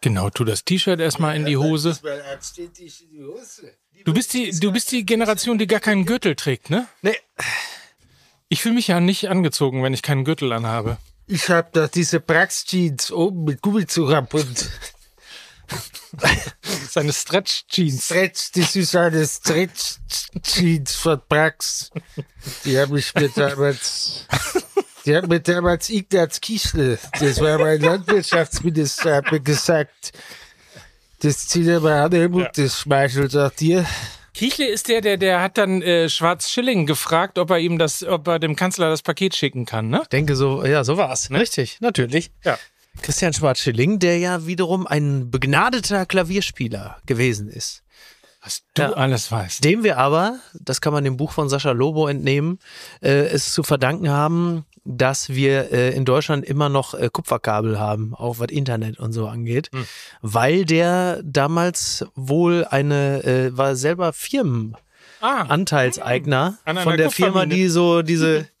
Genau, tu das T-Shirt erstmal in die Hose. Du bist die, du bist die Generation, die gar keinen Gürtel trägt, ne? Nee. Ich fühle mich ja nicht angezogen, wenn ich keinen Gürtel anhabe. Ich hab da diese Brax-Jeans oben mit Gummizurab und Seine Stretch-Jeans. Stretch, das ist eine Stretch-Jeans von Brax. Die habe ich mir damals, die hat mir damals Ignaz Kiesle, das war mein Landwirtschaftsminister, hat mir gesagt, das zieht er mal an, Helmut, das schmeichelt auch dir. Kichle ist der, der, der hat dann äh, Schwarz Schilling gefragt, ob er ihm das, ob er dem Kanzler das Paket schicken kann, ne? denke so, ja, so war's. Richtig, natürlich. Ja. Christian Schwarz-Schilling, der ja wiederum ein begnadeter Klavierspieler gewesen ist. Was du Ja. alles weißt. Dem wir aber, das kann man dem Buch von Sascha Lobo entnehmen, äh, es zu verdanken haben, dass wir äh, in Deutschland immer noch äh, Kupferkabel haben, auch was Internet und so angeht, weil der damals wohl eine, äh, war selber Firmenanteilseigner An einer von der Firma, die so diese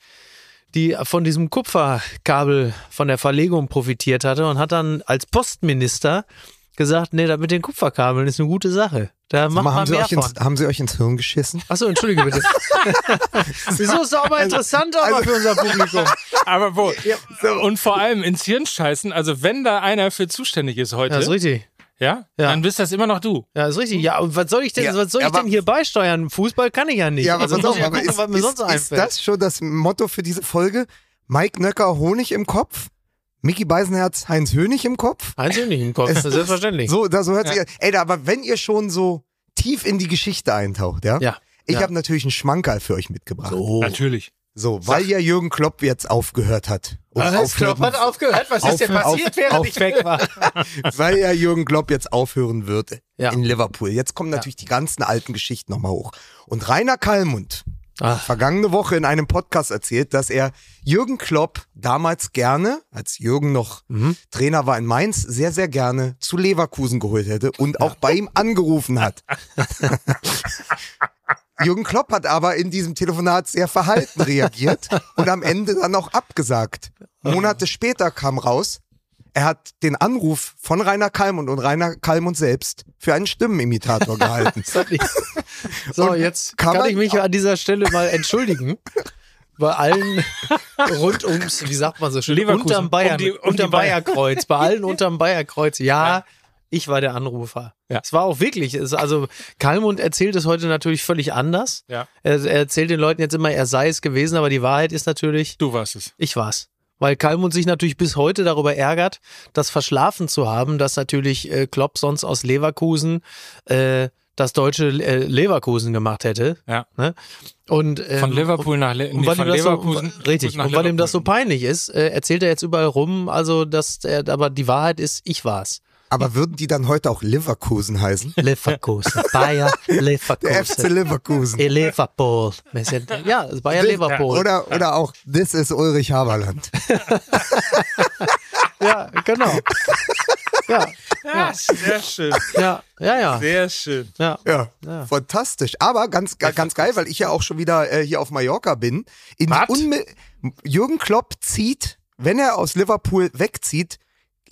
die von diesem Kupferkabel von der Verlegung profitiert hatte und hat dann als Postminister gesagt, nee, das mit den Kupferkabeln ist eine gute Sache. Da macht Mal, man haben, sie mehr euch ins, von. haben sie euch ins Hirn geschissen? Achso, entschuldige bitte. Wieso ist doch aber interessant aber für unser Publikum. Aber wo? Und vor allem ins Hirn scheißen. Also wenn da einer für zuständig ist heute, Ja, ist richtig. ja, Ja. dann bist das immer noch du. Ja, ist richtig. Ja, und was soll ich denn, Ja, was soll ich aber- denn hier beisteuern? Fußball kann ich ja nicht. Ja, aber, also pass auf, ja gucken, ist, was mir ist, sonst ist einfällt. das schon das Motto für diese Folge? Mike Nöcker, Honig im Kopf? Mickey Beisenherz, Heinz Hönig im Kopf? Eins nicht im Kopf, selbstverständlich. So, da, so hört sich Ey, da, aber wenn ihr schon so tief in die Geschichte eintaucht, ja? Ja. Ich ja. habe natürlich einen Schmankerl für euch mitgebracht. Oh. Natürlich. So, weil ja Jürgen Klopp jetzt aufgehört hat. Was? aufhören- Klopp hat aufgehört? Was ist denn passiert, während ich weg war? weil ja Jürgen Klopp jetzt aufhören wird Ja. in Liverpool. Jetzt kommen natürlich die ganzen alten Geschichten nochmal hoch. Und Rainer Kallmund Ach. vergangene Woche in einem Podcast erzählt, dass er Jürgen Klopp damals gerne, als Jürgen noch Mhm. Trainer war in Mainz, sehr, sehr gerne zu Leverkusen geholt hätte und auch bei ihm angerufen hat. Jürgen Klopp hat aber in diesem Telefonat sehr verhalten reagiert und am Ende dann auch abgesagt. Monate später kam raus, er hat den Anruf von Rainer Kallmund und Rainer Kallmund selbst für einen Stimmenimitator gehalten. So, Und jetzt kann kann, ich mich an dieser Stelle mal entschuldigen. Bei allen rund ums, wie sagt man so schön, Leverkusen. unterm Bayern, Um die- um unterm Bayern. Bayerkreuz, bei allen unterm Bayerkreuz. Ja, ich war der Anrufer. Ja. Es war auch wirklich, es, also Kalmund erzählt es heute natürlich völlig anders. Ja. Er, er erzählt den Leuten jetzt immer, er sei es gewesen, aber die Wahrheit ist natürlich, Du warst es. ich war's. Weil Kalmund sich natürlich bis heute darüber ärgert, das verschlafen zu haben, dass natürlich äh, Klopp sonst aus Leverkusen äh, das deutsche äh, Leverkusen gemacht hätte. Ja. Ne? Und, ähm, Von Liverpool nach Le nee, von Leverkusen. so, richtig. nach Und weil ihm das so peinlich ist, äh, erzählt er jetzt überall rum, also dass er, aber die Wahrheit ist, ich war's. Aber würden die dann heute auch Leverkusen heißen? Leverkusen. Bayer Der FC Leverkusen. Leverkusen. Eh, Liverpool. Wir sind- Ja, es ist Bayer Liverpool. Oder, oder auch, this is Ulrich Haberland. Ja, genau. Ja, Ja, sehr schön. ja, ja, ja. Sehr schön. ja. Ja, Ja. fantastisch. Aber ganz, ga- ganz geil, weil ich ja auch schon wieder äh, hier auf Mallorca bin. In Jürgen Klopp zieht, wenn er aus Liverpool wegzieht,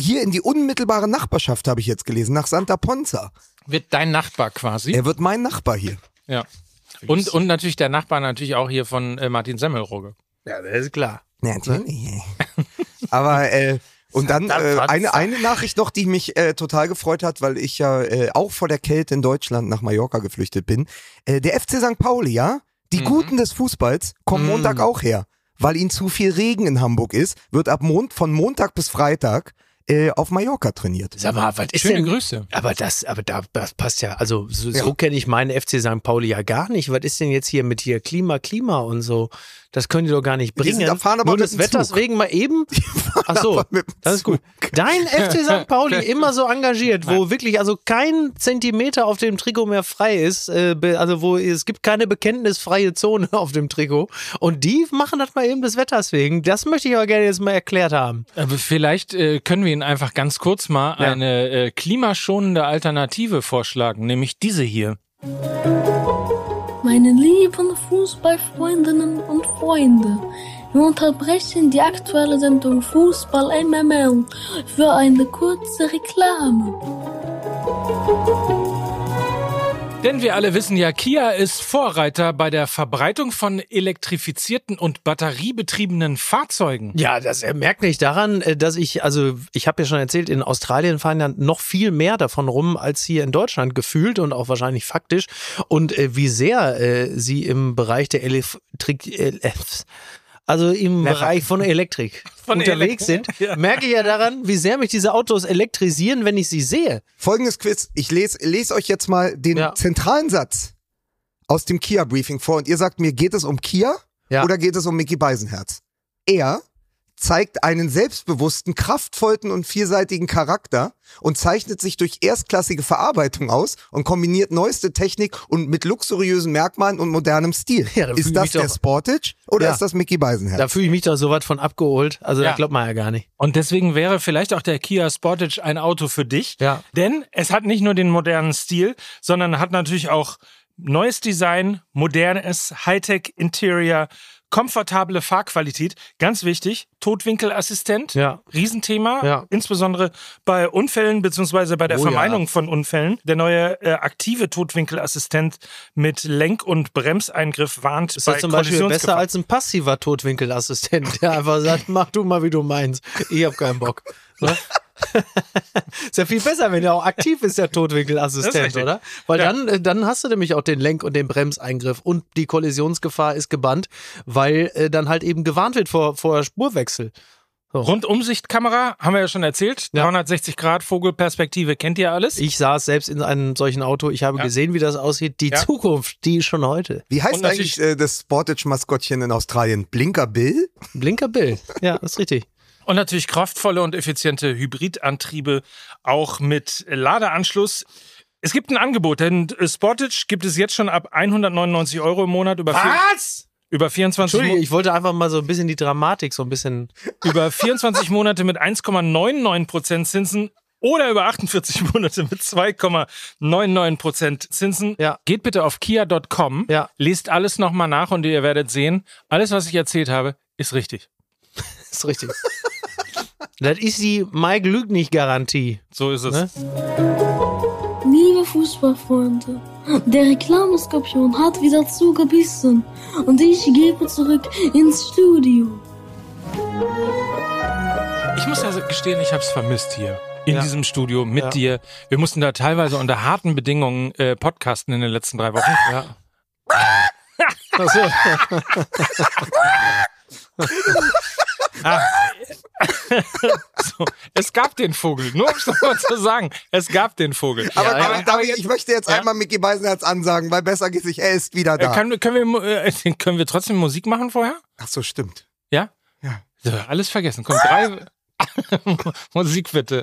hier in die unmittelbare Nachbarschaft, habe ich jetzt gelesen, nach Santa Ponza. Wird dein Nachbar quasi. Er wird mein Nachbar hier. Ja. Und, und natürlich der Nachbar natürlich auch hier von äh, Martin Semmelrogge. Ja, das ist klar. Ja, natürlich. Aber äh, und dann äh, eine, eine Nachricht noch, die mich äh, total gefreut hat, weil ich ja äh, auch vor der Kälte in Deutschland nach Mallorca geflüchtet bin. Äh, der FC St. Pauli, ja, die Guten des Fußballs kommen Mhm. Montag auch her. Weil ihnen zu viel Regen in Hamburg ist, wird ab Mond, von Montag bis Freitag äh, auf Mallorca trainiert. Sag mal, was ist Schöne denn? Grüße. Aber das, aber da, das passt ja. Also so, Ja. so kenne ich meinen FC St. Pauli ja gar nicht. Was ist denn jetzt hier mit hier Klima, Klima und so? Das können die doch gar nicht Die bringen. sind- da fahren aber Nur des Wetters wegen mal eben. Ach so, aber mit dem das ist gut. Dein FC St. Pauli immer so engagiert, wo wirklich also kein Zentimeter auf dem Trikot mehr frei ist. Äh, also wo es gibt keine bekenntnisfreie Zone auf dem Trikot. Und die machen das mal eben des Wetters wegen. Das möchte ich aber gerne jetzt mal erklärt haben. Aber vielleicht äh, können wir Ihnen einfach ganz kurz mal Ja. eine äh, klimaschonende Alternative vorschlagen, nämlich diese hier. Meine lieben Fußballfreundinnen und Freunde, Wir unterbrechen die aktuelle Sendung Fußball MML für eine kurze Reklame. Denn wir alle wissen ja, Kia ist Vorreiter bei der Verbreitung von elektrifizierten und batteriebetriebenen Fahrzeugen. Ja, das merkt nicht daran, äh, dass ich, also ich habe ja schon erzählt, in Australien fahren ja noch viel mehr davon rum als hier in Deutschland gefühlt und auch wahrscheinlich faktisch. Und äh, wie sehr äh, sie im Bereich der Elektrik, äh, also im Lehrer. Bereich von Elektrik Von unterwegs Elek- sind, Ja. merke ich ja daran, wie sehr mich diese Autos elektrisieren, wenn ich sie sehe. Folgendes Quiz. Ich lese lese euch jetzt mal den Ja. zentralen Satz aus dem Kia-Briefing vor und ihr sagt mir, geht es um Kia Ja. oder geht es um Mickey Beisenherz? Er zeigt einen selbstbewussten, kraftvollen und vielseitigen Charakter und zeichnet sich durch erstklassige Verarbeitung aus und kombiniert neueste Technik und mit luxuriösen Merkmalen und modernem Stil. Ja, da ist das der doch- Sportage oder Ja. ist das Mickey Beisenherz? Da fühle ich mich doch so weit von abgeholt. Also Ja. da glaubt man ja gar nicht. Und deswegen wäre vielleicht auch der Kia Sportage ein Auto für dich. Ja. Denn es hat nicht nur den modernen Stil, sondern hat natürlich auch neues Design, modernes Hightech-Interior, komfortable Fahrqualität. Ganz wichtig, Totwinkelassistent. Ja. Riesenthema, Ja. insbesondere bei Unfällen beziehungsweise bei der Oh Vermeidung ja. von Unfällen. Der neue äh, aktive Totwinkelassistent mit Lenk- und Bremseingriff warnt Ist bei das zum Beispiel besser als ein passiver Totwinkelassistent, der einfach sagt, mach du mal, wie du meinst. Ich hab keinen Bock. Ne? ist ja viel besser, wenn er auch aktiv ist, der Totwinkelassistent, oder? Weil Ja. dann, äh, dann hast du nämlich auch den Lenk- und den Bremseingriff und die Kollisionsgefahr ist gebannt, weil äh, dann halt eben gewarnt wird vor, vor Spurwechsel. Rundumsichtkamera, haben wir ja schon erzählt. Ja. 360 Grad Vogelperspektive, kennt ihr alles? Ich saß selbst in einem solchen Auto, ich habe Ja. gesehen, wie das aussieht. Die Ja. Zukunft, die ist schon heute. Wie heißt eigentlich äh, das Sportage-Maskottchen in Australien? Blinker Bill? Blinker Bill. Ja, das ist richtig. Und natürlich kraftvolle und effiziente Hybridantriebe, auch mit Ladeanschluss. Es gibt ein Angebot, denn äh, Sportage gibt es jetzt schon ab 199 Euro im Monat über, Was? über 24 Entschuldige, Mo ich wollte einfach mal so ein bisschen die Dramatik so ein bisschen. über 24 Monate mit 1,99% Zinsen oder über 48 Monate mit 2,99% Zinsen. Ja. Geht bitte auf kia.com, Ja. lest alles nochmal nach und ihr werdet sehen, alles, was ich erzählt habe, ist richtig. ist richtig. Das ist die Mike Lüg nicht Garantie. So ist es. Ne? Liebe Fußballfreunde, der Reklameskorpion hat wieder zugebissen und ich gebe zurück ins Studio. Ich muss ja gestehen, ich habe es vermisst hier. In Ja. diesem Studio mit Ja. dir. Wir mussten da teilweise unter harten Bedingungen äh, podcasten in den letzten drei Wochen. Ja. Achso. So, es gab den Vogel, nur um es nochmal zu sagen. Es gab den Vogel. Aber, Ja, aber, ja. aber ich möchte jetzt einmal Mickey Beisenherz ansagen, weil besser geht sich, er ist wieder Äh, da. können, können, wir, äh, können wir trotzdem Musik machen vorher? Ach so, stimmt. Ja? Ja. So, alles vergessen. Komm, drei. Musik bitte.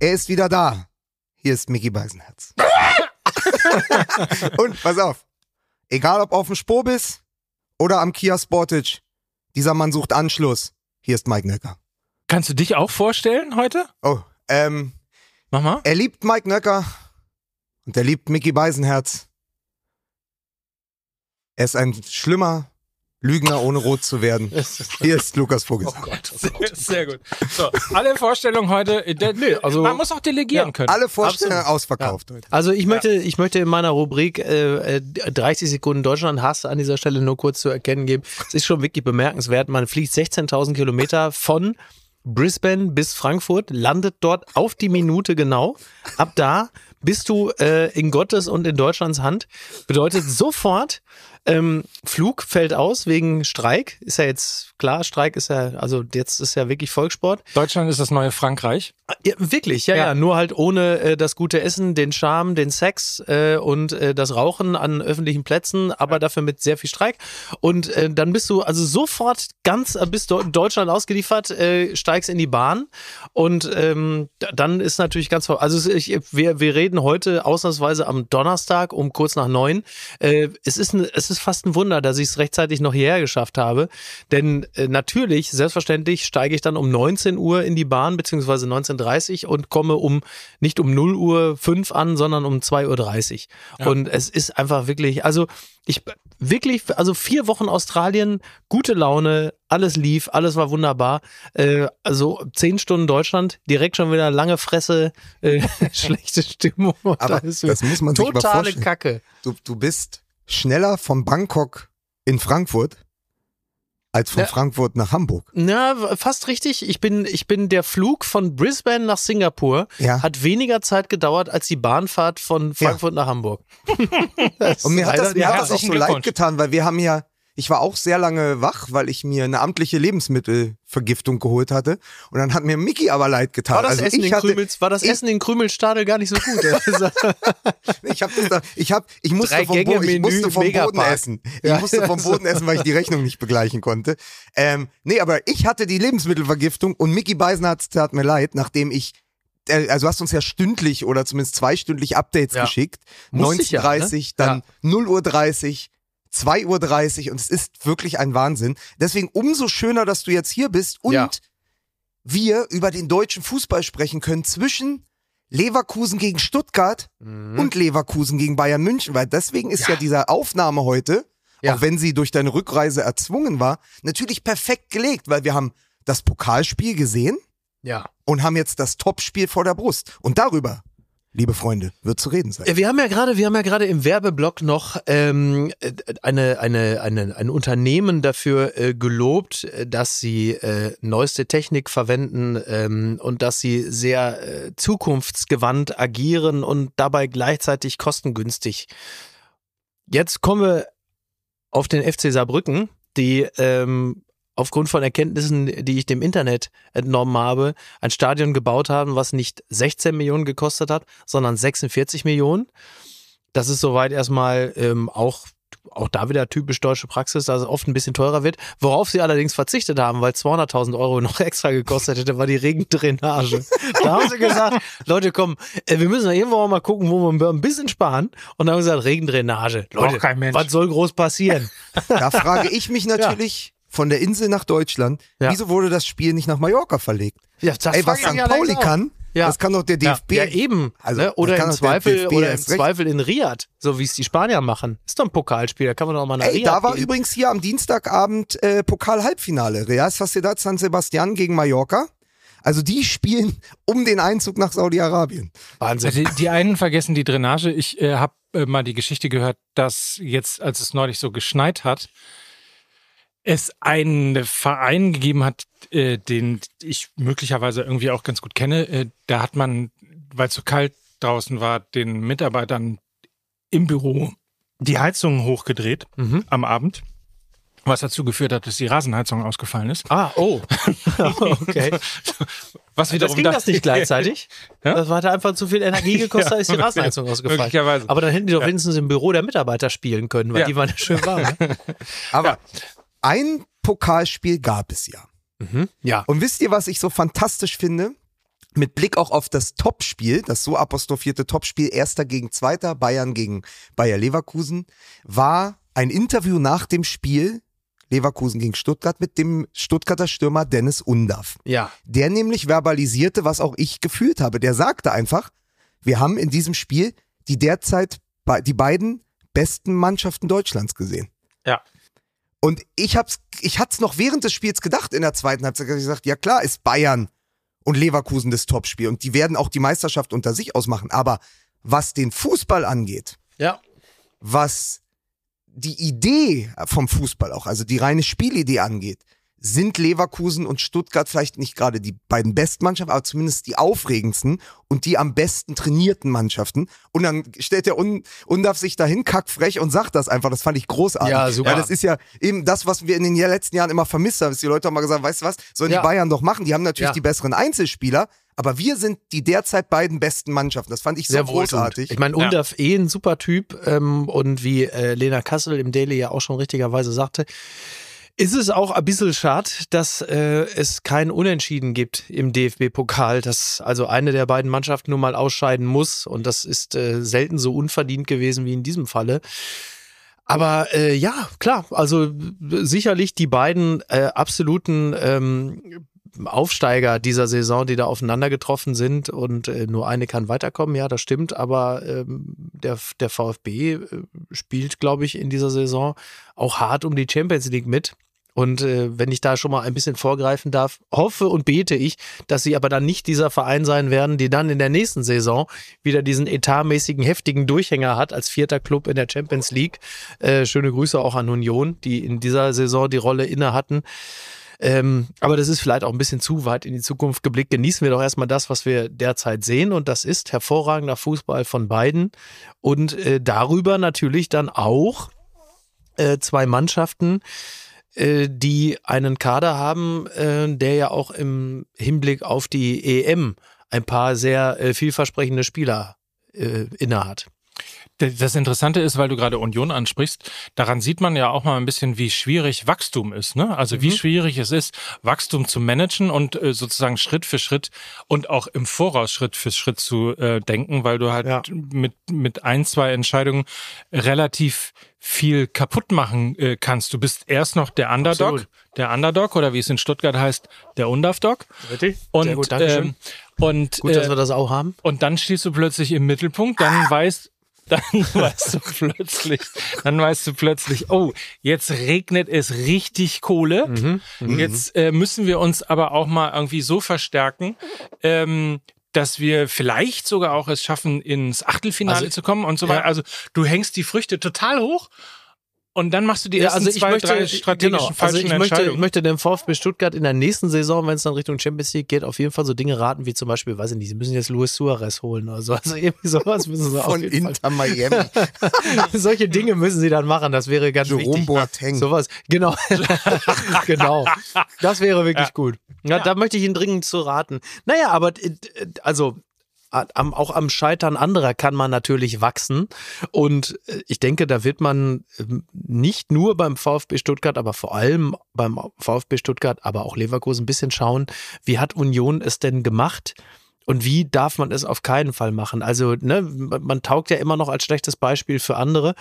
Er ist wieder da. Hier ist Mickey Beisenherz. Und pass auf. Egal ob auf dem Spobis oder am Kia Sportage, dieser Mann sucht Anschluss. Hier ist Mike Nöcker. Kannst du dich auch vorstellen heute? Oh, ähm, Mach mal. er liebt Mike Nöcker und er liebt Mickey Beisenherz. Er ist ein schlimmer Lügner, ohne rot zu werden. Hier ist Lukas Vogelsang. Sehr, sehr gut. So, alle Vorstellungen heute. äh, der- also- man muss auch delegieren Ja, können. Alle Vorstellungen Absolut. ausverkauft heute. Also ich möchte, ich möchte in meiner Rubrik äh, äh, 30 Sekunden Deutschland Hass an dieser Stelle nur kurz zu erkennen geben. Es ist schon wirklich bemerkenswert. Man fliegt 16.000 Kilometer von Brisbane bis Frankfurt, landet dort auf die Minute genau. Ab da bist du äh, in Gottes und in Deutschlands Hand. Bedeutet sofort, ähm, Flug fällt aus wegen Streik. Ist ja jetzt klar, Streik ist ja, also jetzt ist ja wirklich Volkssport. Deutschland ist das neue Frankreich. Ja, wirklich, ja, ja, Ja. Nur halt ohne äh, das gute Essen, den Charme, den Sex äh, und äh, das Rauchen an öffentlichen Plätzen, aber dafür mit sehr viel Streik. Und äh, dann bist du also sofort ganz, äh, in Deutschland ausgeliefert, äh, steigst in die Bahn und ähm, dann ist natürlich ganz, also ich, wir, wir reden reden heute ausnahmsweise am Donnerstag um kurz nach neun. Äh, es, ist ein, es ist fast ein Wunder, dass ich es rechtzeitig noch hierher geschafft habe. Denn äh, natürlich, selbstverständlich, steige ich dann um 19 Uhr in die Bahn, beziehungsweise 19.30 Uhr und komme um nicht um 0 Uhr 5 an, sondern um 2.30 Uhr. Und es ist einfach wirklich, also ich wirklich, also vier Wochen Australien, gute Laune, alles lief, alles war wunderbar. Äh, also zehn Stunden Deutschland, direkt schon wieder lange Fresse, äh, schlechte Stimmung. Aber das muss man sich mal totale. Kacke. Du, du bist schneller von Bangkok in Frankfurt als von Ja. Frankfurt nach Hamburg. Na, fast richtig. Ich bin, ich bin der Flug von Brisbane nach Singapur Ja. hat weniger Zeit gedauert als die Bahnfahrt von Frankfurt nach Hamburg. Und mir hat das, mir hat das auch so leid getan, weil wir haben ja, ich war auch sehr lange wach, weil ich mir eine amtliche Lebensmittelvergiftung geholt hatte. Und dann hat mir Mickey aber leid getan. War das, also Essen, ich in hatte, Krümels, war das ich- Essen in Krümelstadel gar nicht so gut? Also, Ich habe das da, ich habe, ich musste vom, Bo ich musste vom Megapark. Boden essen. Ich Ja, musste vom. Boden essen, weil ich die Rechnung nicht begleichen konnte. Ähm, nee, aber ich hatte die Lebensmittelvergiftung und Mickey Beisen hat, tat mir leid, nachdem ich äh, also du hast uns ja stündlich oder zumindest zweistündlich Updates Ja. geschickt. Musste ich ja, 19.30 ne? dann 0 Uhr 30, 2 Uhr 30 und es ist wirklich ein Wahnsinn. Deswegen umso schöner, dass du jetzt hier bist und Ja. wir über den deutschen Fußball sprechen können zwischen Leverkusen gegen Stuttgart Mhm. und Leverkusen gegen Bayern München, weil deswegen ist ja, diese Aufnahme heute, Ja. auch wenn sie durch deine Rückreise erzwungen war, natürlich perfekt gelegt, weil wir haben das Pokalspiel gesehen ja. und haben jetzt das Topspiel vor der Brust. Und darüber, liebe Freunde, wird zu reden sein. Äh, Wir haben ja gerade, wir haben ja gerade im Werbeblock noch ähm, äh, eine, eine, eine, ein Unternehmen dafür äh, gelobt, äh, dass sie äh, neueste Technik verwenden ähm, und dass sie sehr äh, zukunftsgewandt agieren und dabei gleichzeitig kostengünstig. Jetzt kommen wir auf den FC Saarbrücken, die ähm, aufgrund von Erkenntnissen, die ich dem Internet entnommen habe, ein Stadion gebaut haben, was nicht 16 Millionen gekostet hat, sondern 46 Millionen. Das ist soweit erstmal ähm, auch auch da wieder typisch deutsche Praxis, dass es oft ein bisschen teurer wird. Worauf sie allerdings verzichtet haben, weil 200.000 Euro noch extra gekostet hätte, war die Regendrainage. da haben sie gesagt, Leute, komm, äh, wir müssen ja irgendwo auch mal gucken, wo wir ein bisschen sparen. Und dann haben sie gesagt, Regendrainage. Leute, was soll groß passieren? Da frage ich mich natürlich von der Insel nach Deutschland, Ja. wieso wurde das Spiel nicht nach Mallorca verlegt? Ja, das Ey, was St. Pauli auch. kann, Ja. das kann doch der DFB. Ja, eben. Also, ne? Oder kann im Zweifel, oder im. Zweifel in Riyadh, so wie es die Spanier machen. Ist doch ein Pokalspiel, da kann man doch mal nach Ey, Riyadh da war gehen. übrigens hier am Dienstagabend äh, Pokal-Halbfinale. Real Sociedad San Sebastian gegen Mallorca. Also die spielen um den Einzug nach Saudi-Arabien. Wahnsinn. Also die, die einen vergessen die Drainage. Ich äh, habe äh, mal die Geschichte gehört, dass jetzt, als es neulich so geschneit hat, es einen Verein gegeben hat, äh, den ich möglicherweise irgendwie auch ganz gut kenne. Äh, da hat man, weil es so kalt draußen war, den Mitarbeitern im Büro die Heizung hochgedreht Mhm. am Abend. Was dazu geführt hat, dass die Rasenheizung ausgefallen ist. Ah, oh. okay. Was Das wiederum ging das nicht gleichzeitig? Ja? Das hat einfach zu viel Energie gekostet, da ist die Rasenheizung ausgefallen. Möglicherweise. Aber dann hätten die doch wenigstens im Büro der Mitarbeiter spielen können, weil Ja. die waren ja schön warm. Ne? Aber ein Pokalspiel gab es ja. Mhm. Ja. Und wisst ihr, was ich so fantastisch finde? Mit Blick auch auf das Topspiel, das so apostrophierte Topspiel, erster gegen zweiter, Bayern gegen Bayer Leverkusen, war ein Interview nach dem Spiel Leverkusen gegen Stuttgart mit dem Stuttgarter Stürmer Dennis Undaff. Ja. Der nämlich verbalisierte, was auch ich gefühlt habe. Der sagte einfach, wir haben in diesem Spiel die derzeit die beiden besten Mannschaften Deutschlands gesehen. Ja. Und ich hab's, ich hat's noch während des Spiels gedacht in der zweiten Halbzeit, ich gesagt, ja klar ist Bayern und Leverkusen das Topspiel und die werden auch die Meisterschaft unter sich ausmachen. Aber was den Fußball angeht, Ja. was die Idee vom Fußball auch, also die reine Spielidee angeht, sind Leverkusen und Stuttgart vielleicht nicht gerade die beiden besten Mannschaften, aber zumindest die aufregendsten und die am besten trainierten Mannschaften. Und dann stellt der Un Undarf sich dahin, kackfrech und sagt das einfach. Das fand ich großartig. Ja, super. Weil das ist ja eben das, was wir in den letzten Jahren immer vermisst haben. Dass die Leute haben mal gesagt, weißt du was, sollen Ja. die Bayern doch machen. Die haben natürlich Ja. die besseren Einzelspieler, aber wir sind die derzeit beiden besten Mannschaften. Das fand ich so Sehr wohltuend. großartig. Ich meine, Undaf eh ein super Typ ähm, und wie äh, Lena Kassel im Daily ja auch schon richtigerweise sagte, Ist es auch ein bisschen schade, dass äh, es kein Unentschieden gibt im DFB-Pokal, dass also eine der beiden Mannschaften nun mal ausscheiden muss und das ist äh, selten so unverdient gewesen wie in diesem Falle. Aber äh, ja, klar, also sicherlich die beiden äh, absoluten ähm, Aufsteiger dieser Saison, die da aufeinander getroffen sind und äh, nur eine kann weiterkommen, ja, das stimmt, aber ähm, der, der VfB äh, spielt, glaube ich, in dieser Saison auch hart um die Champions League mit. Und äh, wenn ich da schon mal ein bisschen vorgreifen darf, hoffe und bete ich, dass sie aber dann nicht dieser Verein sein werden, die dann in der nächsten Saison wieder diesen etatmäßigen, heftigen Durchhänger hat als vierter Club in der Champions League. Äh, schöne Grüße auch an Union, die in dieser Saison die Rolle inne hatten. Ähm, aber das ist vielleicht auch ein bisschen zu weit in die Zukunft geblickt. Genießen wir doch erstmal das, was wir derzeit sehen. Und das ist hervorragender Fußball von beiden. Und äh, darüber natürlich dann auch äh, zwei Mannschaften, äh, die einen Kader haben, äh, der ja auch im Hinblick auf die EM ein paar sehr äh, vielversprechende Spieler äh, innehat. Das Interessante ist, weil du gerade Union ansprichst, daran sieht man ja auch mal ein bisschen, wie schwierig Wachstum ist. Ne? Also mhm. wie schwierig es ist, Wachstum zu managen und äh, sozusagen Schritt für Schritt und auch im Voraus Schritt für Schritt zu äh, denken, weil du halt ja. mit, mit ein, zwei Entscheidungen relativ viel kaputt machen äh, kannst. Du bist erst noch der Underdog, Absolut. der Underdog oder wie es in Stuttgart heißt, der Undafdog. Richtig. Und, Sehr gut, Dankeschön. Ähm, und, gut, dass äh, wir das auch haben. Und dann stehst du plötzlich im Mittelpunkt, dann weißt dann weißt du plötzlich, dann weißt du plötzlich, oh, jetzt regnet es richtig Kohle. Mhm, mhm, jetzt äh, müssen wir uns aber auch mal irgendwie so verstärken, ähm, dass wir vielleicht sogar auch es schaffen, ins Achtelfinale also, zu kommen und so weiter. Ja. Also du hängst die Früchte total hoch und dann machst du die ersten ja, also zwei, möchte, drei strategischen genau, falschen also ich möchte, ich möchte dem VfB Stuttgart in der nächsten Saison, wenn es dann Richtung Champions League geht, auf jeden Fall so Dinge raten, wie zum Beispiel, weiß ich nicht, sie müssen jetzt Luis Suarez holen oder so. Also irgendwie sowas müssen sie Von Inter Miami. Solche Dinge müssen sie dann machen, das wäre ganz Jerome wichtig. Boateng. Sowas, genau. genau. Das wäre wirklich ja. gut. Ja, ja, da möchte ich Ihnen dringend zu raten. Naja, aber äh, also am, auch am Scheitern anderer kann man natürlich wachsen. Und äh, ich denke, da wird man ähm, nicht nur beim VfB Stuttgart, aber vor allem beim VfB Stuttgart, aber auch Leverkusen ein bisschen schauen, wie hat Union es denn gemacht? Und wie darf man es auf keinen Fall machen? Also, ne, man taugt ja immer noch als schlechtes Beispiel für andere.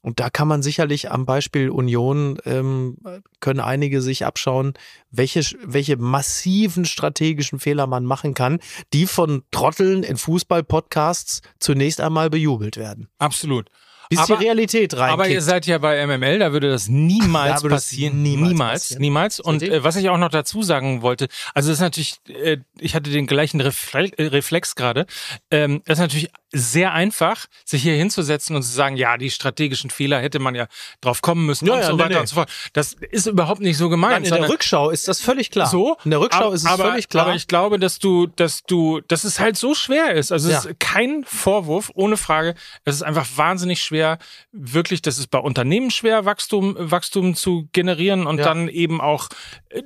Und da kann man sicherlich am Beispiel Union, ähm, können einige sich abschauen, welche, welche massiven strategischen Fehler man machen kann, die von Trotteln in Fußball-Podcasts zunächst einmal bejubelt werden. Absolut bis aber, die Realität rein. Aber ihr seid ja bei MML, da würde das niemals da passieren. niemals, niemals. Passieren. niemals. Und äh, was ich auch noch dazu sagen wollte, also das ist natürlich, äh, ich hatte den gleichen Refle äh, Reflex gerade, ähm, das ist natürlich sehr einfach, sich hier hinzusetzen und zu sagen, ja, die strategischen Fehler hätte man ja drauf kommen müssen ja, und ja, so nee, weiter nee. und so fort. Das ist überhaupt nicht so gemeint. Nein, in der Rückschau ist das völlig klar. So? In der Rückschau aber, ist es aber, völlig klar. Aber ich glaube, dass du, dass du, dass es halt so schwer ist. Also es ist kein Vorwurf, ohne Frage. Es ist einfach wahnsinnig schwer, wirklich, das ist bei Unternehmen schwer, Wachstum, Wachstum zu generieren und ja. dann eben auch äh,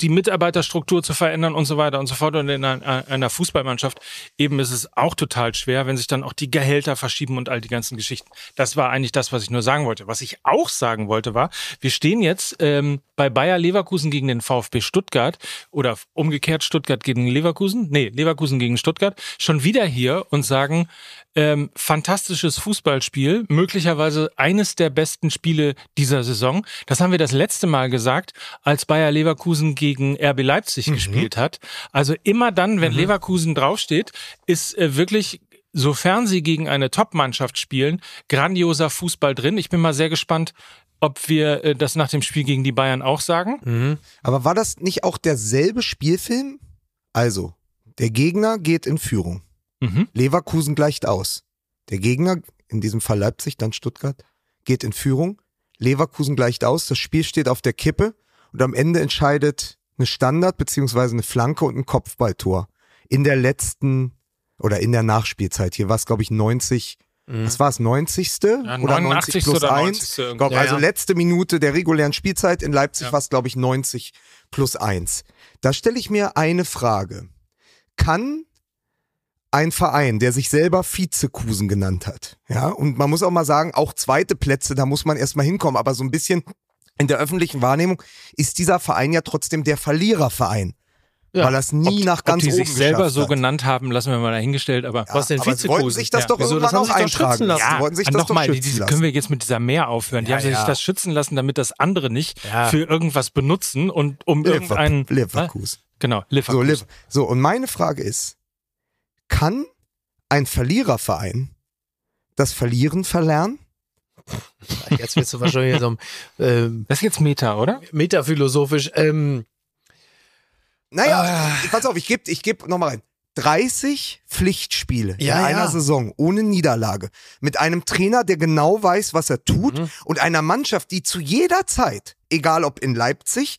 die Mitarbeiterstruktur zu verändern und so weiter und so fort. Und in einer, Fußballmannschaft eben ist es auch total schwer, wenn sich dann auch die Gehälter verschieben und all die ganzen Geschichten. Das war eigentlich das, was ich nur sagen wollte. Was ich auch sagen wollte war, wir stehen jetzt ähm, bei Bayer Leverkusen gegen den VfB Stuttgart oder umgekehrt Stuttgart gegen Leverkusen, nee, Leverkusen gegen Stuttgart, schon wieder hier und sagen, ähm, fantastisches Fußballspiel, möglicherweise eines der besten Spiele dieser Saison. Das haben wir das letzte Mal gesagt, als Bayer Leverkusen gegen RB Leipzig mhm. gespielt hat. Also immer dann, wenn mhm. Leverkusen draufsteht, ist äh, wirklich sofern sie gegen eine Top-Mannschaft spielen, grandioser Fußball drin. Ich bin mal sehr gespannt, ob wir äh, das nach dem Spiel gegen die Bayern auch sagen. Mhm. Aber war das nicht auch derselbe Spielfilm? Also, der Gegner geht in Führung. Mhm. Leverkusen gleicht aus. Der Gegner, in diesem Fall Leipzig, dann Stuttgart, geht in Führung. Leverkusen gleicht aus. Das Spiel steht auf der Kippe und am Ende entscheidet eine Standard beziehungsweise eine Flanke und ein Kopfballtor. In der letzten oder in der Nachspielzeit. Hier war es, glaube ich, 90. Mhm. Was war es, 90. Ja, oder 90 plus oder 1? Glaub, ja, also letzte Minute der regulären Spielzeit. In Leipzig ja. war es, glaube ich, 90 plus 1. Da stelle ich mir eine Frage. Kann ein Verein, der sich selber Vizekusen genannt hat. Ja, und man muss auch mal sagen, auch zweite Plätze, da muss man erstmal hinkommen, aber so ein bisschen in der öffentlichen Wahrnehmung ist dieser Verein ja trotzdem der Verliererverein. Ja. Weil er es nie nach ganz Ob die oben sich selber so genannt haben, lassen wir mal dahingestellt, aber Ja, Was denn Vizekusen? wollten sich das Ja. doch Wieso, irgendwann das haben auch eintragen lassen. Ja, wollten sich ah, das nochmal, doch die- schützen die lassen. können wir jetzt mit dieser Mehr aufhören. Die haben sich das schützen lassen, damit das andere nicht für irgendwas benutzen und um irgendeinen. Leverkusen. Leverkusen. Genau, So, Leverkusen. Liv- so, und meine Frage ist, kann ein Verliererverein das Verlieren verlernen? Jetzt wirst du wahrscheinlich so ähm, das ist jetzt Meta, oder? metaphilosophisch. Ähm, Naja, Ah. pass auf, ich gebe ich geb nochmal rein. 30 Pflichtspiele Ja, in einer ja. Saison ohne Niederlage. Mit einem Trainer, der genau weiß, was er tut Mhm. und einer Mannschaft, die zu jeder Zeit, egal ob in Leipzig,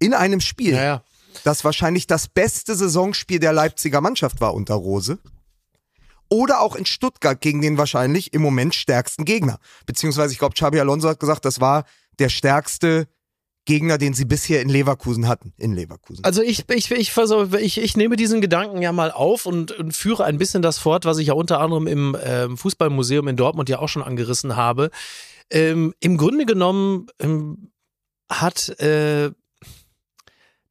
in einem Spiel, naja. das wahrscheinlich das beste Saisonspiel der Leipziger Mannschaft war unter Rose. Oder auch in Stuttgart gegen den wahrscheinlich im Moment stärksten Gegner. Beziehungsweise, ich glaube, Xabi Alonso hat gesagt, das war der stärkste Gegner, den sie bisher in Leverkusen hatten. In Leverkusen. Also ich, ich, ich, versuch, ich, ich nehme diesen Gedanken ja mal auf und, und führe ein bisschen das fort, was ich ja unter anderem im ähm, Fußballmuseum in Dortmund ja auch schon angerissen habe. Ähm, Im Grunde genommen ähm, hat äh,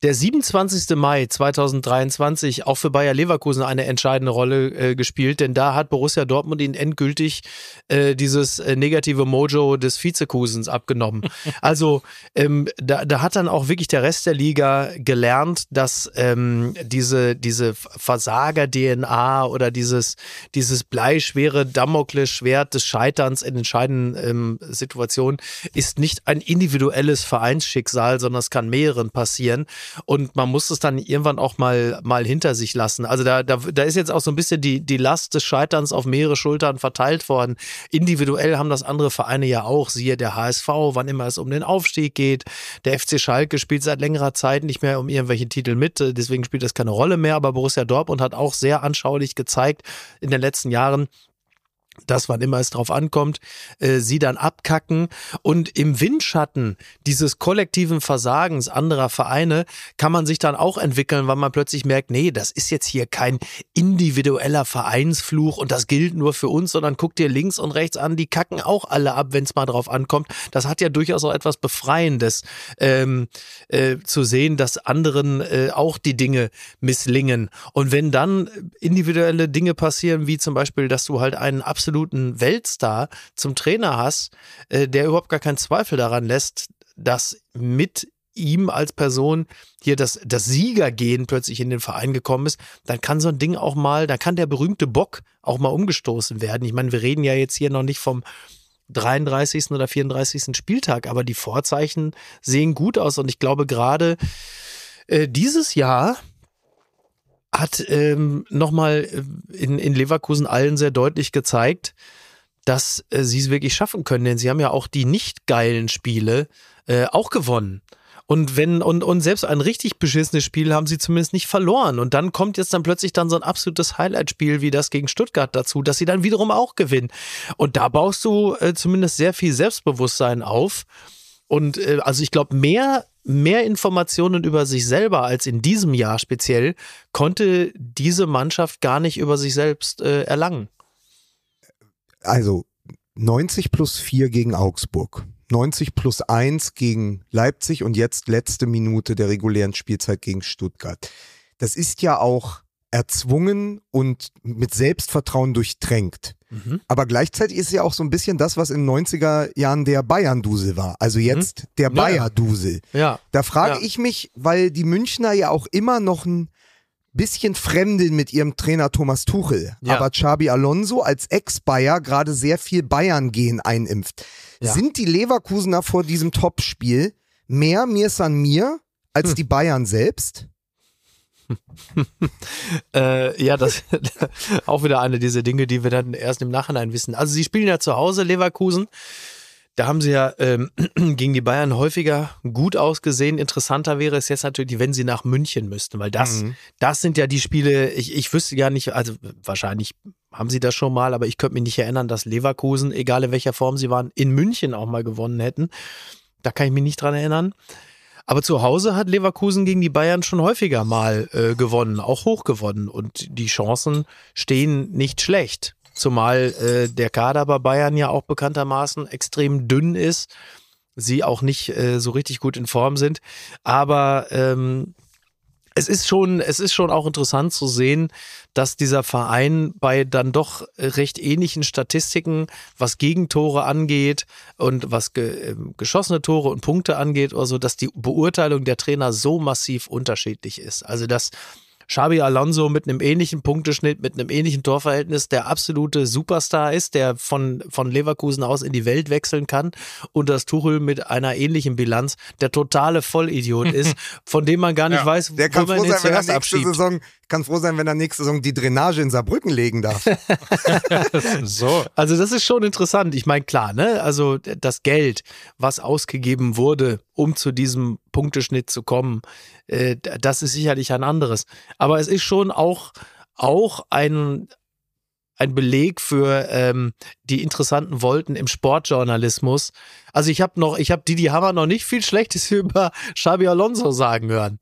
der 27. Mai 2023 auch für Bayer Leverkusen eine entscheidende Rolle äh, gespielt, denn da hat Borussia Dortmund ihnen endgültig äh, dieses äh, negative Mojo des Vizekusens abgenommen. also ähm, da, da hat dann auch wirklich der Rest der Liga gelernt, dass ähm, diese, diese Versager-DNA oder dieses, dieses bleischwere Damoklesschwert des Scheiterns in entscheidenden ähm, Situationen ist nicht ein individuelles Vereinsschicksal, sondern es kann mehreren passieren. Und man muss es dann irgendwann auch mal, mal hinter sich lassen. Also da, da, da ist jetzt auch so ein bisschen die, die Last des Scheiterns auf mehrere Schultern verteilt worden. Individuell haben das andere Vereine ja auch. Siehe der HSV, wann immer es um den Aufstieg geht. Der FC Schalke spielt seit längerer Zeit nicht mehr um irgendwelche Titel mit. Deswegen spielt das keine Rolle mehr. Aber Borussia Dortmund hat auch sehr anschaulich gezeigt in den letzten Jahren, dass wann immer es drauf ankommt, äh, sie dann abkacken. Und im Windschatten dieses kollektiven Versagens anderer Vereine kann man sich dann auch entwickeln, weil man plötzlich merkt, nee, das ist jetzt hier kein individueller Vereinsfluch und das gilt nur für uns, sondern guck dir links und rechts an, die kacken auch alle ab, wenn es mal drauf ankommt. Das hat ja durchaus auch etwas Befreiendes, ähm, äh, zu sehen, dass anderen äh, auch die Dinge misslingen. Und wenn dann individuelle Dinge passieren, wie zum Beispiel, dass du halt einen absoluten Weltstar zum Trainer hast, äh, der überhaupt gar keinen Zweifel daran lässt, dass mit ihm als Person hier das, das Siegergehen plötzlich in den Verein gekommen ist, dann kann so ein Ding auch mal, dann kann der berühmte Bock auch mal umgestoßen werden. Ich meine, wir reden ja jetzt hier noch nicht vom 33. oder 34. Spieltag, aber die Vorzeichen sehen gut aus und ich glaube gerade äh, dieses Jahr hat ähm, nochmal in, in Leverkusen allen sehr deutlich gezeigt, dass äh, sie es wirklich schaffen können, denn sie haben ja auch die nicht geilen Spiele äh, auch gewonnen. Und wenn, und, und selbst ein richtig beschissenes Spiel haben sie zumindest nicht verloren. Und dann kommt jetzt dann plötzlich dann so ein absolutes Highlight-Spiel wie das gegen Stuttgart dazu, dass sie dann wiederum auch gewinnen. Und da baust du äh, zumindest sehr viel Selbstbewusstsein auf. Und äh, also ich glaube, mehr, mehr Informationen über sich selber als in diesem Jahr speziell konnte diese Mannschaft gar nicht über sich selbst äh, erlangen. Also 90 plus 4 gegen Augsburg. 90 plus 1 gegen Leipzig und jetzt letzte Minute der regulären Spielzeit gegen Stuttgart. Das ist ja auch erzwungen und mit Selbstvertrauen durchtränkt. Mhm. Aber gleichzeitig ist ja auch so ein bisschen das, was in den 90er Jahren der Bayern-Dusel war. Also jetzt der Mhm. Ja, ja. Bayer-Dusel. Ja. Da frage Ja. ich mich, weil die Münchner ja auch immer noch ein bisschen fremdeln mit ihrem Trainer Thomas Tuchel, Ja. aber Xabi Alonso als Ex-Bayer gerade sehr viel Bayern-Gen einimpft. Sind die Leverkusener vor diesem Topspiel mehr mir san mir als Hm. die Bayern selbst? Äh, ja, das auch wieder eine dieser Dinge, die wir dann erst im Nachhinein wissen. Also sie spielen ja zu Hause Leverkusen. Da haben sie ja ähm, gegen die Bayern häufiger gut ausgesehen. Interessanter wäre es jetzt natürlich, wenn sie nach München müssten, weil das, Mhm. das sind ja die Spiele, ich, ich wüsste gar nicht, also wahrscheinlich haben sie das schon mal, aber ich könnte mich nicht erinnern, dass Leverkusen, egal in welcher Form sie waren, in München auch mal gewonnen hätten. Da kann ich mich nicht dran erinnern. Aber zu Hause hat Leverkusen gegen die Bayern schon häufiger mal äh, gewonnen, auch hoch gewonnen. Und die Chancen stehen nicht schlecht. Zumal äh, der Kader bei Bayern ja auch bekanntermaßen extrem dünn ist. sie auch nicht äh, so richtig gut in Form sind. Aber ähm, es ist schon, es ist schon auch interessant zu sehen, dass dieser Verein bei dann doch recht ähnlichen Statistiken, was Gegentore angeht und was ge, äh, geschossene Tore und Punkte angeht, also dass die Beurteilung der Trainer so massiv unterschiedlich ist. Also dass Xabi Alonso mit einem ähnlichen Punkteschnitt, mit einem ähnlichen Torverhältnis der absolute Superstar ist, der von, von Leverkusen aus in die Welt wechseln kann und dass Tuchel mit einer ähnlichen Bilanz der totale Vollidiot ist, von dem man gar nicht Ja. weiß, Der kann wo man froh ihn sein, wenn er zuerst nächste abschiebt. Saison, kann froh sein, wenn er nächste Saison die Drainage in Saarbrücken legen darf. So. Also das ist schon interessant. Ich meine, klar, ne? Also das Geld, was ausgegeben wurde, um zu diesem Punkteschnitt zu kommen, äh, das ist sicherlich ein anderes. Aber es ist schon auch, auch ein, ein Beleg für ähm, die interessanten Wolten im Sportjournalismus. Also ich habe noch, ich habe Didi Hammer noch nicht viel Schlechtes über Xabi Alonso sagen hören.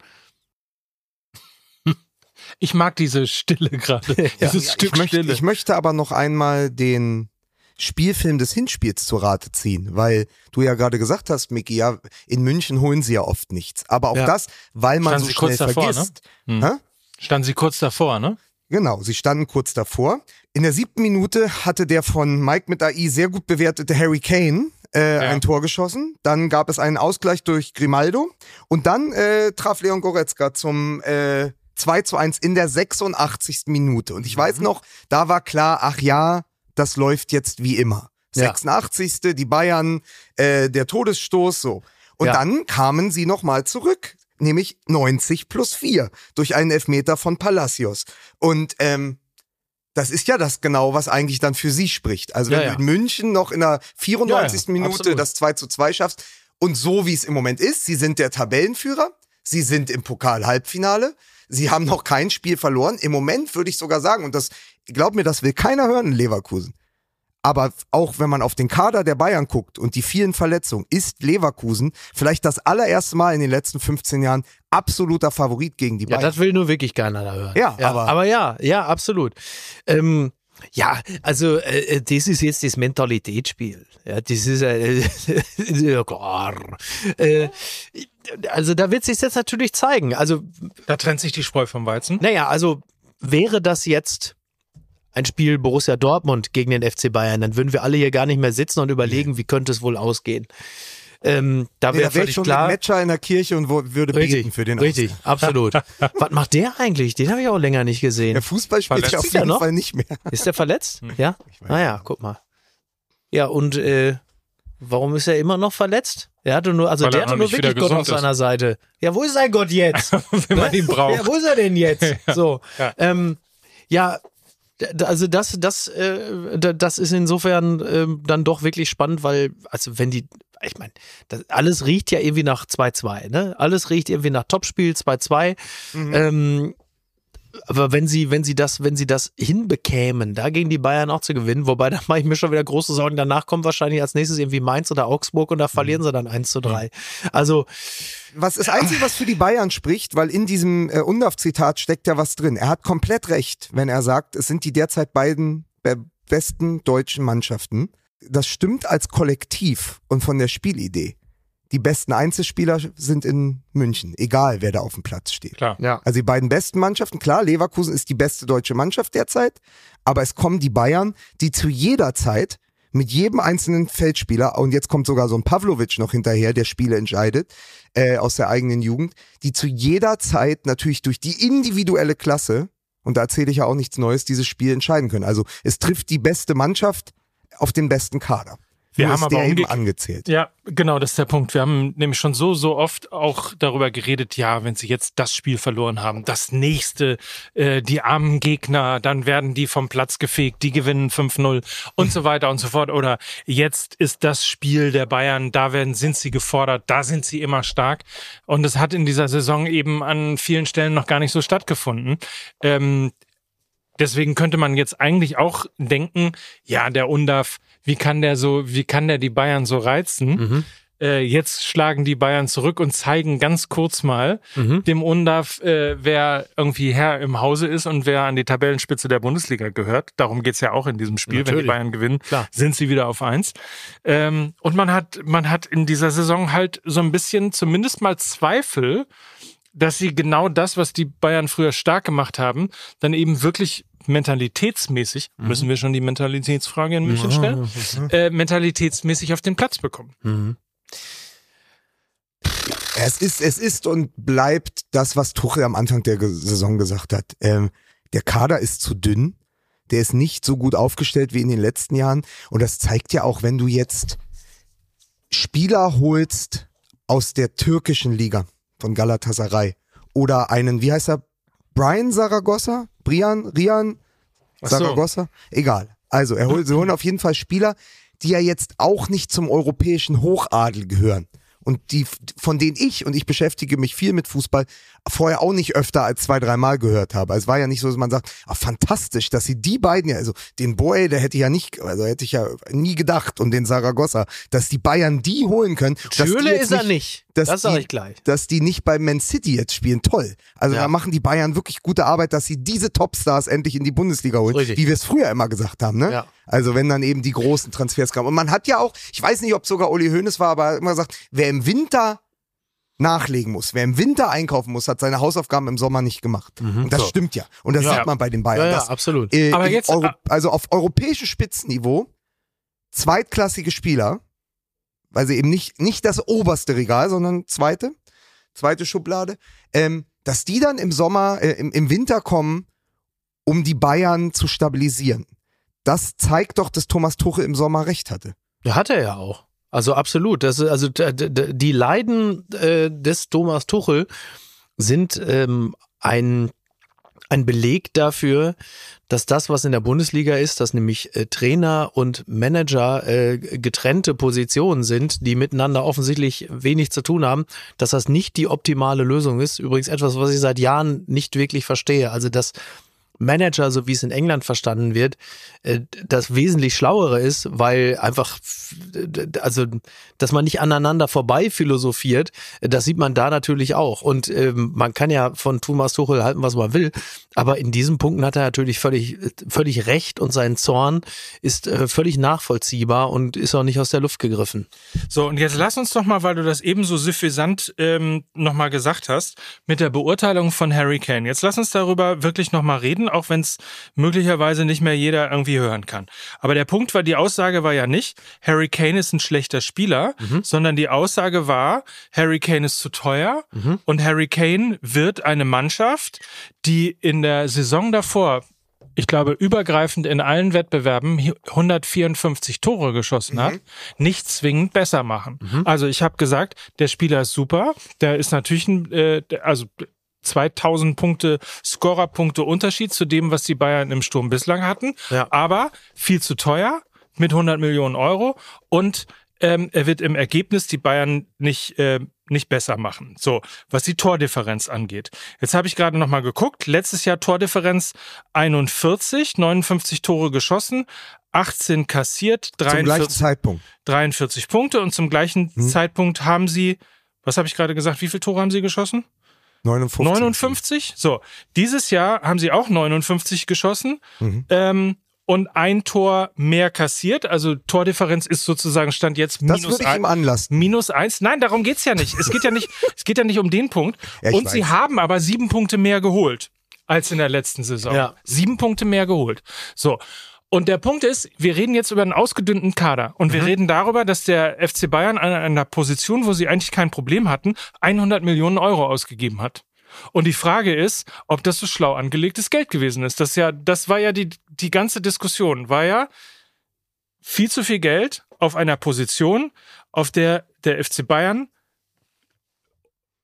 Ich mag diese Stille gerade. Dieses Stück ich, möchte, Stille. ich möchte aber noch einmal den Spielfilm des Hinspiels zu Rate ziehen, weil du ja gerade gesagt hast, Miki, ja, in München holen sie ja oft nichts. Aber auch Ja. das, weil man Standen so sie schnell kurz davor, vergisst. Hm. Hä? Standen sie kurz davor, ne? Genau, sie standen kurz davor. In der siebten Minute hatte der von Mike mit AI sehr gut bewertete Harry Kane äh, Ja. ein Tor geschossen. Dann gab es einen Ausgleich durch Grimaldo. Und dann äh, traf Leon Goretzka zum äh, 2 zu 1 in der 86. Minute. Und ich Mhm. weiß noch, da war klar, ach ja, das läuft jetzt wie immer. Ja. 86. die Bayern, äh, der Todesstoß, so. Und Ja. dann kamen sie nochmal zurück, nämlich 90 plus 4 durch einen Elfmeter von Palacios. Und ähm, das ist ja das genau, was eigentlich dann für sie spricht. Also wenn Ja, ja. du in München noch in der 94. Ja, ja, Minute absolut. das 2 zu 2 schaffst und so wie es im Moment ist, sie sind der Tabellenführer, sie sind im Pokal-Halbfinale, sie haben noch kein Spiel verloren. Im Moment würde ich sogar sagen, und das, glaub mir, das will keiner hören in Leverkusen. Aber auch wenn man auf den Kader der Bayern guckt und die vielen Verletzungen, ist Leverkusen vielleicht das allererste Mal in den letzten 15 Jahren absoluter Favorit gegen die Ja, Bayern. das will nur wirklich keiner da hören. Ja, aber- aber ja, ja, absolut. Ähm, ja, also äh, äh, das ist jetzt das Mentalitätsspiel. Ja, das ist äh, ja, klar. Äh, also da wird sich jetzt natürlich zeigen. Also Da trennt sich die Spreu vom Weizen. naja, also wäre das jetzt ein Spiel Borussia Dortmund gegen den FC Bayern, dann würden wir alle hier gar nicht mehr sitzen und überlegen, wie könnte es wohl ausgehen. Ähm, da Nee, wäre da wäre ich schon klar. mit Matcher in der Kirche und wo, würde beten für den richtig, Ausgleich. absolut. Was macht der eigentlich? Den habe ich auch länger nicht gesehen. Der Fußball spielt Verletzt ja auf jeden noch? Fall nicht mehr. Ist der verletzt? Hm. Ja? Naja, guck mal. Ja, und äh, warum ist er immer noch verletzt? Er hatte nur, also Weil der er hatte nur wirklich Gott auf ist. seiner Seite. Ja, wo ist sein Gott jetzt? Wenn man ihn braucht. Ja, wo ist er denn jetzt? So. Ja. Ähm, ja, also das, das, äh, das ist insofern ähm, dann doch wirklich spannend, weil, also wenn die, ich meine, alles riecht ja irgendwie nach 2-2, ne? Alles riecht irgendwie nach Topspiel 2-2. Mhm. Ähm, aber wenn sie, wenn sie das, wenn sie das hinbekämen, da gegen die Bayern auch zu gewinnen, wobei da mache ich mir schon wieder große Sorgen. Danach kommt wahrscheinlich als nächstes irgendwie Mainz oder Augsburg und da verlieren sie dann 1 zu 3. Also, Was das Einzige, was für die Bayern spricht, weil in diesem äh, Undorf-Zitat steckt ja was drin. Er hat komplett recht, wenn er sagt, es sind die derzeit beiden be besten deutschen Mannschaften. Das stimmt als Kollektiv und von der Spielidee. Die besten Einzelspieler sind in München, egal wer da auf dem Platz steht. Klar. ja. Also die beiden besten Mannschaften, klar, Leverkusen ist die beste deutsche Mannschaft derzeit, aber es kommen die Bayern, die zu jeder Zeit mit jedem einzelnen Feldspieler, und jetzt kommt sogar so ein Pavlovic noch hinterher, der Spiele entscheidet, äh, aus der eigenen Jugend, die zu jeder Zeit natürlich durch die individuelle Klasse, und da erzähle ich ja auch nichts Neues, dieses Spiel entscheiden können. Also es trifft die beste Mannschaft auf den besten Kader. Wir haben aber eben angezählt. Ja, genau, das ist der Punkt. Wir haben nämlich schon so, so oft auch darüber geredet, ja, wenn sie jetzt das Spiel verloren haben, das nächste, äh, die armen Gegner, dann werden die vom Platz gefegt, die gewinnen 5-0 und so weiter und so fort. Oder jetzt ist das Spiel der Bayern, da werden, sind sie gefordert, da sind sie immer stark. Und es hat in dieser Saison eben an vielen Stellen noch gar nicht so stattgefunden. Ähm, Deswegen könnte man jetzt eigentlich auch denken, ja, der Undaf, wie kann der so, wie kann der die Bayern so reizen? Mhm. Äh, jetzt schlagen die Bayern zurück und zeigen ganz kurz mal Mhm. dem UNDAF, äh, wer irgendwie Herr im Hause ist und wer an die Tabellenspitze der Bundesliga gehört. Darum geht's ja auch in diesem Spiel. Wenn die Natürlich. Bayern gewinnen, Klar. sind sie wieder auf eins. Ähm, und man hat, man hat in dieser Saison halt so ein bisschen zumindest mal Zweifel, dass sie genau das, was die Bayern früher stark gemacht haben, dann eben wirklich mentalitätsmäßig, Mhm. müssen wir schon die Mentalitätsfrage in München stellen, äh, mentalitätsmäßig auf den Platz bekommen. Mhm. Es ist, es ist und bleibt das, was Tuchel am Anfang der Saison gesagt hat. Ähm, der Kader ist zu dünn. Der ist nicht so gut aufgestellt wie in den letzten Jahren. Und das zeigt ja auch, wenn du jetzt Spieler holst aus der türkischen Liga von Galatasaray oder einen, wie heißt er? Brian Saragossa? Brian? Rian? So. Saragossa? Egal. Also, er holt, sie holen auf jeden Fall Spieler, die ja jetzt auch nicht zum europäischen Hochadel gehören. Und die, von denen ich, und ich beschäftige mich viel mit Fußball, vorher auch nicht öfter als zwei, dreimal gehört habe. Es war ja nicht so, dass man sagt, ah, fantastisch, dass sie die beiden, ja, also den Boy, der hätte ich ja nicht, also hätte ich ja nie gedacht, und den Saragossa, dass die Bayern die holen können. jetzt ist er nicht. Dass Das die- ich gleich. dass die nicht bei Man City jetzt spielen. Toll. Also Ja. da machen die Bayern wirklich gute Arbeit, dass sie diese Topstars endlich in die Bundesliga holen, Richtig. wie wir es früher immer gesagt haben. Ne? Ja. Also wenn dann eben die großen Transfers kamen. Und man hat ja auch, ich weiß nicht, ob es sogar Uli Hoeneß war, aber er hat immer gesagt, wer im Winter nachlegen muss, wer im Winter einkaufen muss, hat seine Hausaufgaben im Sommer nicht gemacht. Und das So. stimmt ja. Und das Ja. sieht man bei den Bayern. Ja, ja, dass, absolut. äh, Aber jetzt- Euro, also auf europäischem Spitzenniveau zweitklassige Spieler, weil sie eben nicht, nicht das oberste Regal, sondern zweite, zweite Schublade, ähm, dass die dann im Sommer, äh, im, im Winter kommen, um die Bayern zu stabilisieren. Das zeigt doch, dass Thomas Tuchel im Sommer recht hatte. Ja, hat er ja auch. Also absolut. Das, also die Leiden äh, des Thomas Tuchel sind ähm, ein, ein Beleg dafür, dass das, was in der Bundesliga ist, dass nämlich äh, Trainer und Manager äh, getrennte Positionen sind, die miteinander offensichtlich wenig zu tun haben, dass das nicht die optimale Lösung ist. Übrigens etwas, was ich seit Jahren nicht wirklich verstehe. Also dass Manager, so wie es in England verstanden wird, äh, das wesentlich schlauere ist, weil einfach, also, dass man nicht aneinander vorbei philosophiert, das sieht man da natürlich auch. Und ähm, man kann ja von Thomas Tuchel halten, was man will, aber in diesen Punkten hat er natürlich völlig, völlig recht und sein Zorn ist äh, völlig nachvollziehbar und ist auch nicht aus der Luft gegriffen. So, und jetzt lass uns doch mal, weil du das eben so suffisant ähm, nochmal gesagt hast, mit der Beurteilung von Harry Kane. Jetzt lass uns darüber wirklich nochmal reden, auch wenn es möglicherweise nicht mehr jeder irgendwie hören kann. Aber der Punkt war, die Aussage war ja nicht, Harry Kane ist ein schlechter Spieler, sondern die Aussage war, Harry Kane ist zu teuer und Harry Kane wird eine Mannschaft, die in der Saison davor ich glaube, übergreifend in allen Wettbewerben 154 Tore geschossen hat, nicht zwingend besser machen. Also ich habe gesagt, der Spieler ist super, der ist natürlich ein, äh, also 2000 Punkte Scorerpunkte Unterschied zu dem, was die Bayern im Sturm bislang hatten, Ja. aber viel zu teuer mit 100 Millionen Euro und ähm, er wird im Ergebnis die Bayern nicht äh, nicht besser machen. So, was die Tordifferenz angeht. Jetzt habe ich gerade noch mal geguckt. Letztes Jahr Tordifferenz 41, 59 Tore geschossen, 18 kassiert, Zum gleichen 43, Zeitpunkt. 43 Punkte und zum gleichen Zeitpunkt haben sie, was habe ich gerade gesagt, wie viele Tore haben sie geschossen? 59. 59? So, dieses Jahr haben sie auch 59 geschossen ähm, und ein Tor mehr kassiert. Also Tordifferenz ist sozusagen Stand jetzt Das minus würde ich ein- ihm anlassen. Minus eins? Nein, darum geht's ja nicht. Es geht ja nicht, es geht ja nicht um den Punkt. Ja, Und sie weiß. haben aber sieben Punkte mehr geholt als in der letzten Saison. Ja. Sieben Punkte mehr geholt. So. Und der Punkt ist, wir reden jetzt über einen ausgedünnten Kader und Mhm. wir reden darüber, dass der FC Bayern an einer Position, wo sie eigentlich kein Problem hatten, 100 Millionen Euro ausgegeben hat. Und die Frage ist, ob das so schlau angelegtes Geld gewesen ist. Das ja, das war ja die, die ganze Diskussion, war ja viel zu viel Geld auf einer Position, auf der der FC Bayern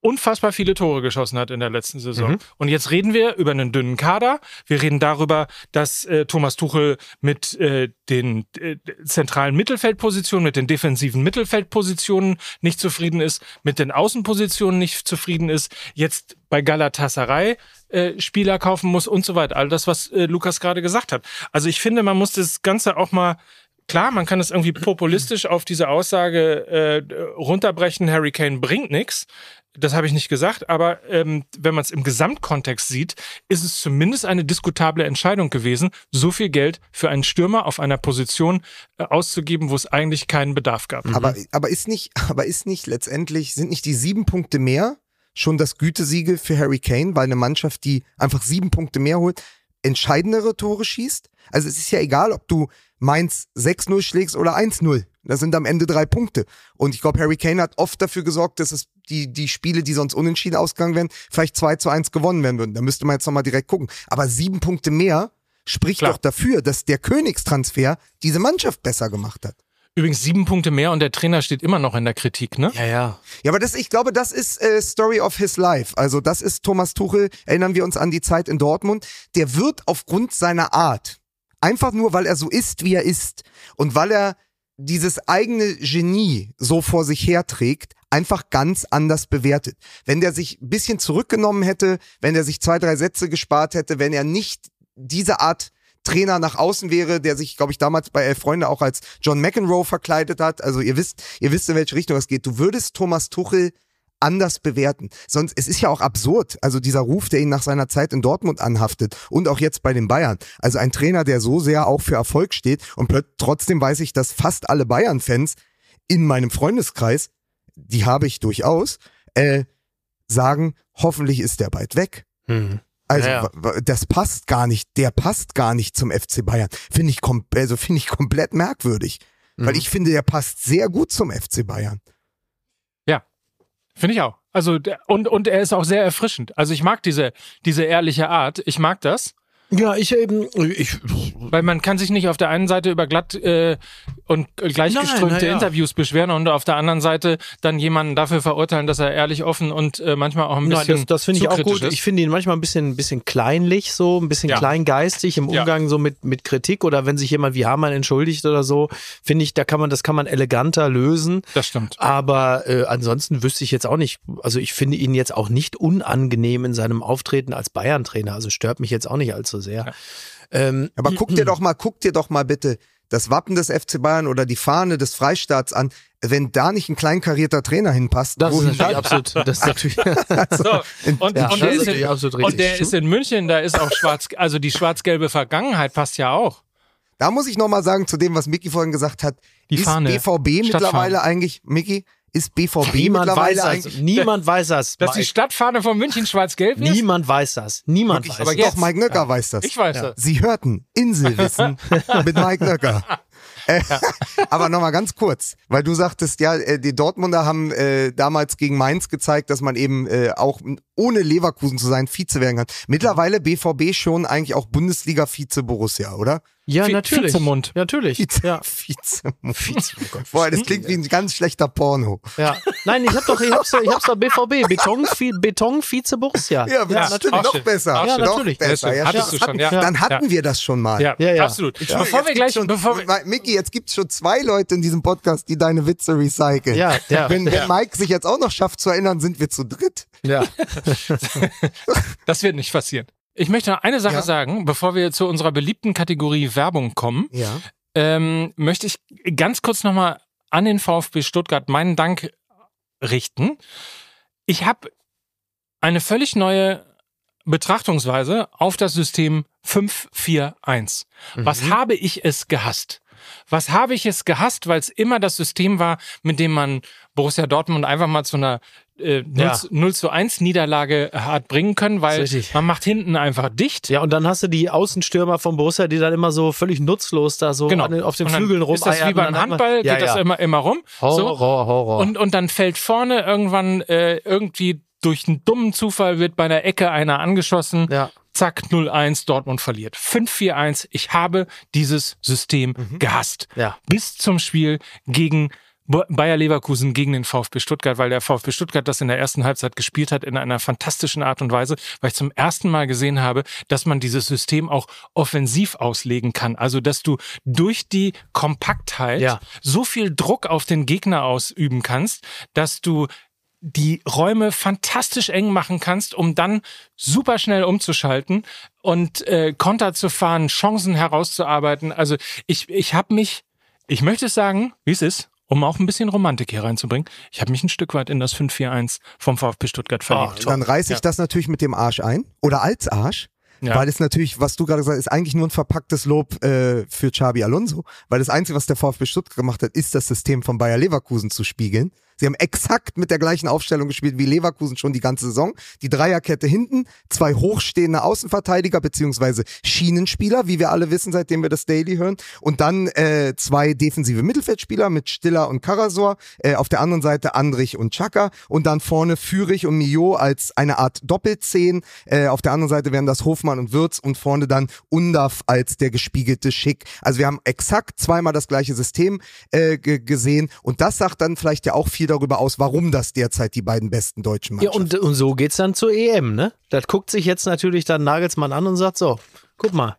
unfassbar viele Tore geschossen hat in der letzten Saison. Und jetzt reden wir über einen dünnen Kader. Wir reden darüber, dass äh, Thomas Tuchel mit äh, den äh, zentralen Mittelfeldpositionen, mit den defensiven Mittelfeldpositionen nicht zufrieden ist, mit den Außenpositionen nicht zufrieden ist, jetzt bei Galatasaray äh, Spieler kaufen muss und so weiter. All das, was äh, Lukas gerade gesagt hat. Also ich finde, man muss das Ganze auch mal klar, man kann es irgendwie populistisch auf diese Aussage äh, runterbrechen, Harry Kane bringt nichts. Das habe ich nicht gesagt, aber ähm, wenn man es im Gesamtkontext sieht, ist es zumindest eine diskutable Entscheidung gewesen, so viel Geld für einen Stürmer auf einer Position äh, auszugeben, wo es eigentlich keinen Bedarf gab. Aber, aber ist nicht, aber ist nicht letztendlich, sind nicht die sieben Punkte mehr schon das Gütesiegel für Harry Kane, weil eine Mannschaft, die einfach sieben Punkte mehr holt, entscheidendere Tore schießt? Also es ist ja egal, ob du Mainz 6-0 schlägst oder 1-0. Das sind am Ende drei Punkte. Und ich glaube, Harry Kane hat oft dafür gesorgt, dass es die, die Spiele, die sonst unentschieden ausgegangen wären, vielleicht 2 zu 1 gewonnen werden würden. Da müsste man jetzt nochmal direkt gucken. Aber sieben Punkte mehr spricht Klar. doch dafür, dass der Königstransfer diese Mannschaft besser gemacht hat. Übrigens sieben Punkte mehr und der Trainer steht immer noch in der Kritik, ne? Ja, ja. Ja, aber das, ich glaube, das ist äh, Story of his life. Also das ist Thomas Tuchel, erinnern wir uns an die Zeit in Dortmund. Der wird aufgrund seiner Art, einfach nur weil er so ist, wie er ist und weil er dieses eigene Genie so vor sich herträgt, einfach ganz anders bewertet. Wenn der sich ein bisschen zurückgenommen hätte, wenn er sich zwei, drei Sätze gespart hätte, wenn er nicht diese Art Trainer nach außen wäre, der sich, glaube ich, damals bei Elf Freunde auch als John McEnroe verkleidet hat. Also ihr wisst, ihr wisst, in welche Richtung es geht. Du würdest Thomas Tuchel anders bewerten. Sonst, es ist ja auch absurd, also dieser Ruf, der ihn nach seiner Zeit in Dortmund anhaftet und auch jetzt bei den Bayern. Also ein Trainer, der so sehr auch für Erfolg steht und trotzdem weiß ich, dass fast alle Bayern-Fans in meinem Freundeskreis, die habe ich durchaus, äh, sagen, hoffentlich ist der bald weg. Hm. Also Ja, das passt gar nicht, der passt gar nicht zum FC Bayern. Finde ich, kom also finde ich komplett merkwürdig. Mhm. Weil ich finde, der passt sehr gut zum FC Bayern. Finde ich auch. Also und und er ist auch sehr erfrischend. Also ich mag diese diese ehrliche Art. Ich mag das, Ja, ich eben, ich, weil man kann sich nicht auf der einen Seite über glatt äh, und gleichgeströmte Nein, na ja. Interviews beschweren und auf der anderen Seite dann jemanden dafür verurteilen, dass er ehrlich offen und äh, manchmal auch ein Nein, bisschen das, das finde ich auch gut. Ist. Ich finde ihn manchmal ein bisschen, ein bisschen kleinlich, so ein bisschen Ja. kleingeistig im Ja. Umgang so mit, mit Kritik oder wenn sich jemand wie Hamann entschuldigt oder so, finde ich, da kann man, das kann man eleganter lösen. das stimmt. Aber äh, ansonsten wüsste ich jetzt auch nicht, also ich finde ihn jetzt auch nicht unangenehm in seinem Auftreten als Bayern-Trainer. Also stört mich jetzt auch nicht allzu sehr. Ähm, Aber guck dir doch mal, guck dir doch mal bitte das Wappen des FC Bayern oder die Fahne des Freistaats an. Wenn da nicht ein kleinkarierter Trainer hinpasst, das ist natürlich absolut, das ist natürlich, So, und, ja, und, das der ist ist natürlich in, absolut richtig. und der ist in München, da ist auch schwarz, also die schwarz-gelbe Vergangenheit passt ja auch. Da muss ich nochmal sagen, zu dem, was Mickey vorhin gesagt hat, Die ist Fahne. BVB mittlerweile eigentlich, Mickey, ist BVB niemand weiß mittlerweile das. eigentlich. Niemand weiß das. Dass die Mike. Stadtfahne von München schwarz-gelb ist? Niemand weiß das. Niemand weiß Aber das. jetzt- doch, Mike Nöcker weiß das. Ich weiß das. Sie hörten Inselwissen mit Mike Nöcker. Äh, aber nochmal ganz kurz, weil du sagtest, ja, äh, die Dortmunder haben äh, damals gegen Mainz gezeigt, dass man eben äh, auch ohne Leverkusen zu sein Vize werden kann. Mittlerweile BVB schon eigentlich auch Bundesliga-Vize Borussia, oder? Ja, Vi- natürlich. Vizemund. Natürlich. Vize, Ja. Vize. Vize, oh. Boah, das klingt wie ein ganz schlechter Porno. Ja. Nein, ich hab doch, ich hab's, doch- ich hab's doch BVB. Beton, Beton Vize Borussia. Ja, das Ja, stimmt, auch noch besser. Noch Ja, natürlich. besser. Ja, Hattest du schon, ja. Dann hatten Ja. wir das schon mal. Ja, Ja, ja. absolut. Entschuldigung, Bevor jetzt wir gleich, schon, bevor wir, Micky, jetzt gibt's schon zwei Leute in diesem Podcast, die deine Witze recyceln. Ja, ja, Wenn, wenn ja. Mike sich jetzt auch noch schafft zu erinnern, sind wir zu dritt. Ja. das wird nicht passieren. Ich möchte noch eine Sache Ja. sagen, bevor wir zu unserer beliebten Kategorie Werbung kommen, Ja. ähm, möchte ich ganz kurz nochmal an den VfB Stuttgart meinen Dank richten. Ich habe eine völlig neue Betrachtungsweise auf das System 541. Was habe ich es gehasst? Was habe ich es gehasst, weil es immer das System war, mit dem man Borussia Dortmund einfach mal zu einer äh, 0, Ja. zu- 0 zu 1 Niederlage hat bringen können, weil man macht hinten einfach dicht. Ja, und dann hast du die Außenstürmer von Borussia, die dann immer so völlig nutzlos da so Genau. auf den Flügeln rum. Ist das wie beim Handball? Geht das immer, immer rum? Horror, Horror. Und, und dann fällt vorne irgendwann äh, irgendwie durch einen dummen Zufall wird bei einer Ecke einer angeschossen. ja. Zack, 0-1, Dortmund verliert. 5-4-1. Ich habe dieses System gehasst. Ja. Bis zum Spiel gegen Bayer Leverkusen gegen den VfB Stuttgart, weil der VfB Stuttgart das in der ersten Halbzeit gespielt hat in einer fantastischen Art und Weise, weil ich zum ersten Mal gesehen habe, dass man dieses System auch offensiv auslegen kann. Also, dass du durch die Kompaktheit Ja. so viel Druck auf den Gegner ausüben kannst, dass du die Räume fantastisch eng machen kannst, um dann super schnell umzuschalten und äh, Konter zu fahren, Chancen herauszuarbeiten. Also ich, ich habe mich Ich möchte es sagen, wie es ist, um auch ein bisschen Romantik hier reinzubringen. Ich habe mich ein Stück weit in das 5-4-1 vom VfB Stuttgart verliebt. Dann reiße ich Ja. das natürlich mit dem Arsch ein. Oder als Arsch. Ja. Weil es natürlich, was du gerade gesagt hast, ist eigentlich nur ein verpacktes Lob äh, für Xabi Alonso. Weil das Einzige, was der VfB Stuttgart gemacht hat, ist das System von Bayer Leverkusen zu spiegeln. Sie haben exakt mit der gleichen Aufstellung gespielt wie Leverkusen schon die ganze Saison. Die Dreierkette hinten, zwei hochstehende Außenverteidiger beziehungsweise Schienenspieler, wie wir alle wissen, seitdem wir das Daily hören. Und dann äh, zwei defensive Mittelfeldspieler mit Stiller und Karasor. Äh, auf der anderen Seite Andrich und Chaka. Und dann vorne Führig und Mio als eine Art Doppelzehn. Äh, auf der anderen Seite wären das Hofmann und Würz und vorne dann Undaf als der gespiegelte Schick. Also wir haben exakt zweimal das gleiche System äh, ge gesehen. Und das sagt dann vielleicht ja auch viel darüber aus, warum das derzeit die beiden besten deutschen Ja, Mannschaften und, und so geht's dann zur EM, ne? Das guckt sich jetzt natürlich dann Nagelsmann an und sagt so, guck mal.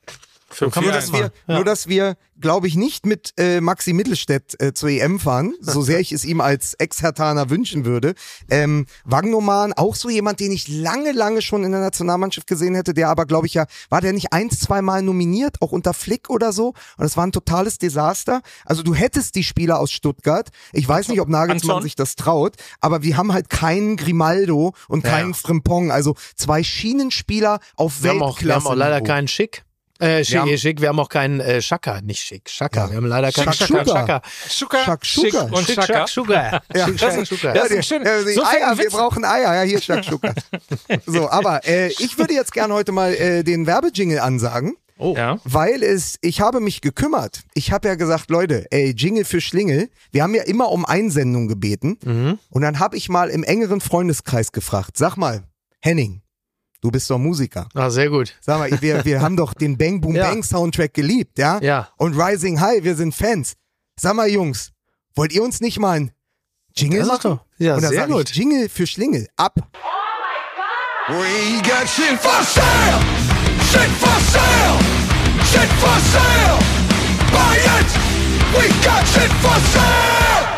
So Nur, dass das wir, machen. nur, dass wir, glaube ich, nicht mit äh, Maxi Mittelstädt äh, zur EM fahren, so sehr ich es ihm als Ex-Hertaner wünschen würde. Ähm, Wagnoman, auch so jemand, den ich lange, lange schon in der Nationalmannschaft gesehen hätte, der aber, glaube ich, ja, war der nicht ein, zwei Mal nominiert, auch unter Flick oder so? Und es war ein totales Desaster. Also du hättest die Spieler aus Stuttgart. Ich weiß nicht, ob Nagelsmann Anton? sich das traut, aber wir haben halt keinen Grimaldo und keinen Frimpong. Also zwei Schienenspieler auf Wir haben, auch, wir haben auch leider keinen Schick. Äh, schick, haben- schick, wir haben auch keinen äh, Schaka, nicht schick, Schaka. Ja. Wir haben leider keinen. Schaka. Schuka, Shakshuka. Schick und Schaka. Shakshuka. Ja. Schick, Shakshuka. Das ist ein schön. Ja, So Eier, wir brauchen Eier. Ja, hier ist Shakshuka. so, aber äh, ich würde jetzt gerne heute mal äh, den Werbejingle ansagen. Ja. Weil es, ich habe mich gekümmert. Ich habe ja gesagt, Leute, ey, Jingle für Schlingel. Wir haben ja immer um Einsendung gebeten. Mhm. Und dann habe ich mal im engeren Freundeskreis gefragt. Sag mal, Henning, du bist doch Musiker. Ah, sehr gut. Sag mal, wir, wir haben doch den Bang Boom Ja. Bang Soundtrack geliebt, ja? Ja. Und Rising High, wir sind Fans. Sag mal, Jungs, wollt ihr uns nicht mal ein Jingle Das machen? doch- ja, Und dann sehr sag gut. Ich, Jingle für Schlingel, ab. We got shit for sale! Shit for sale! Shit for sale! Buy it! We got shit for sale!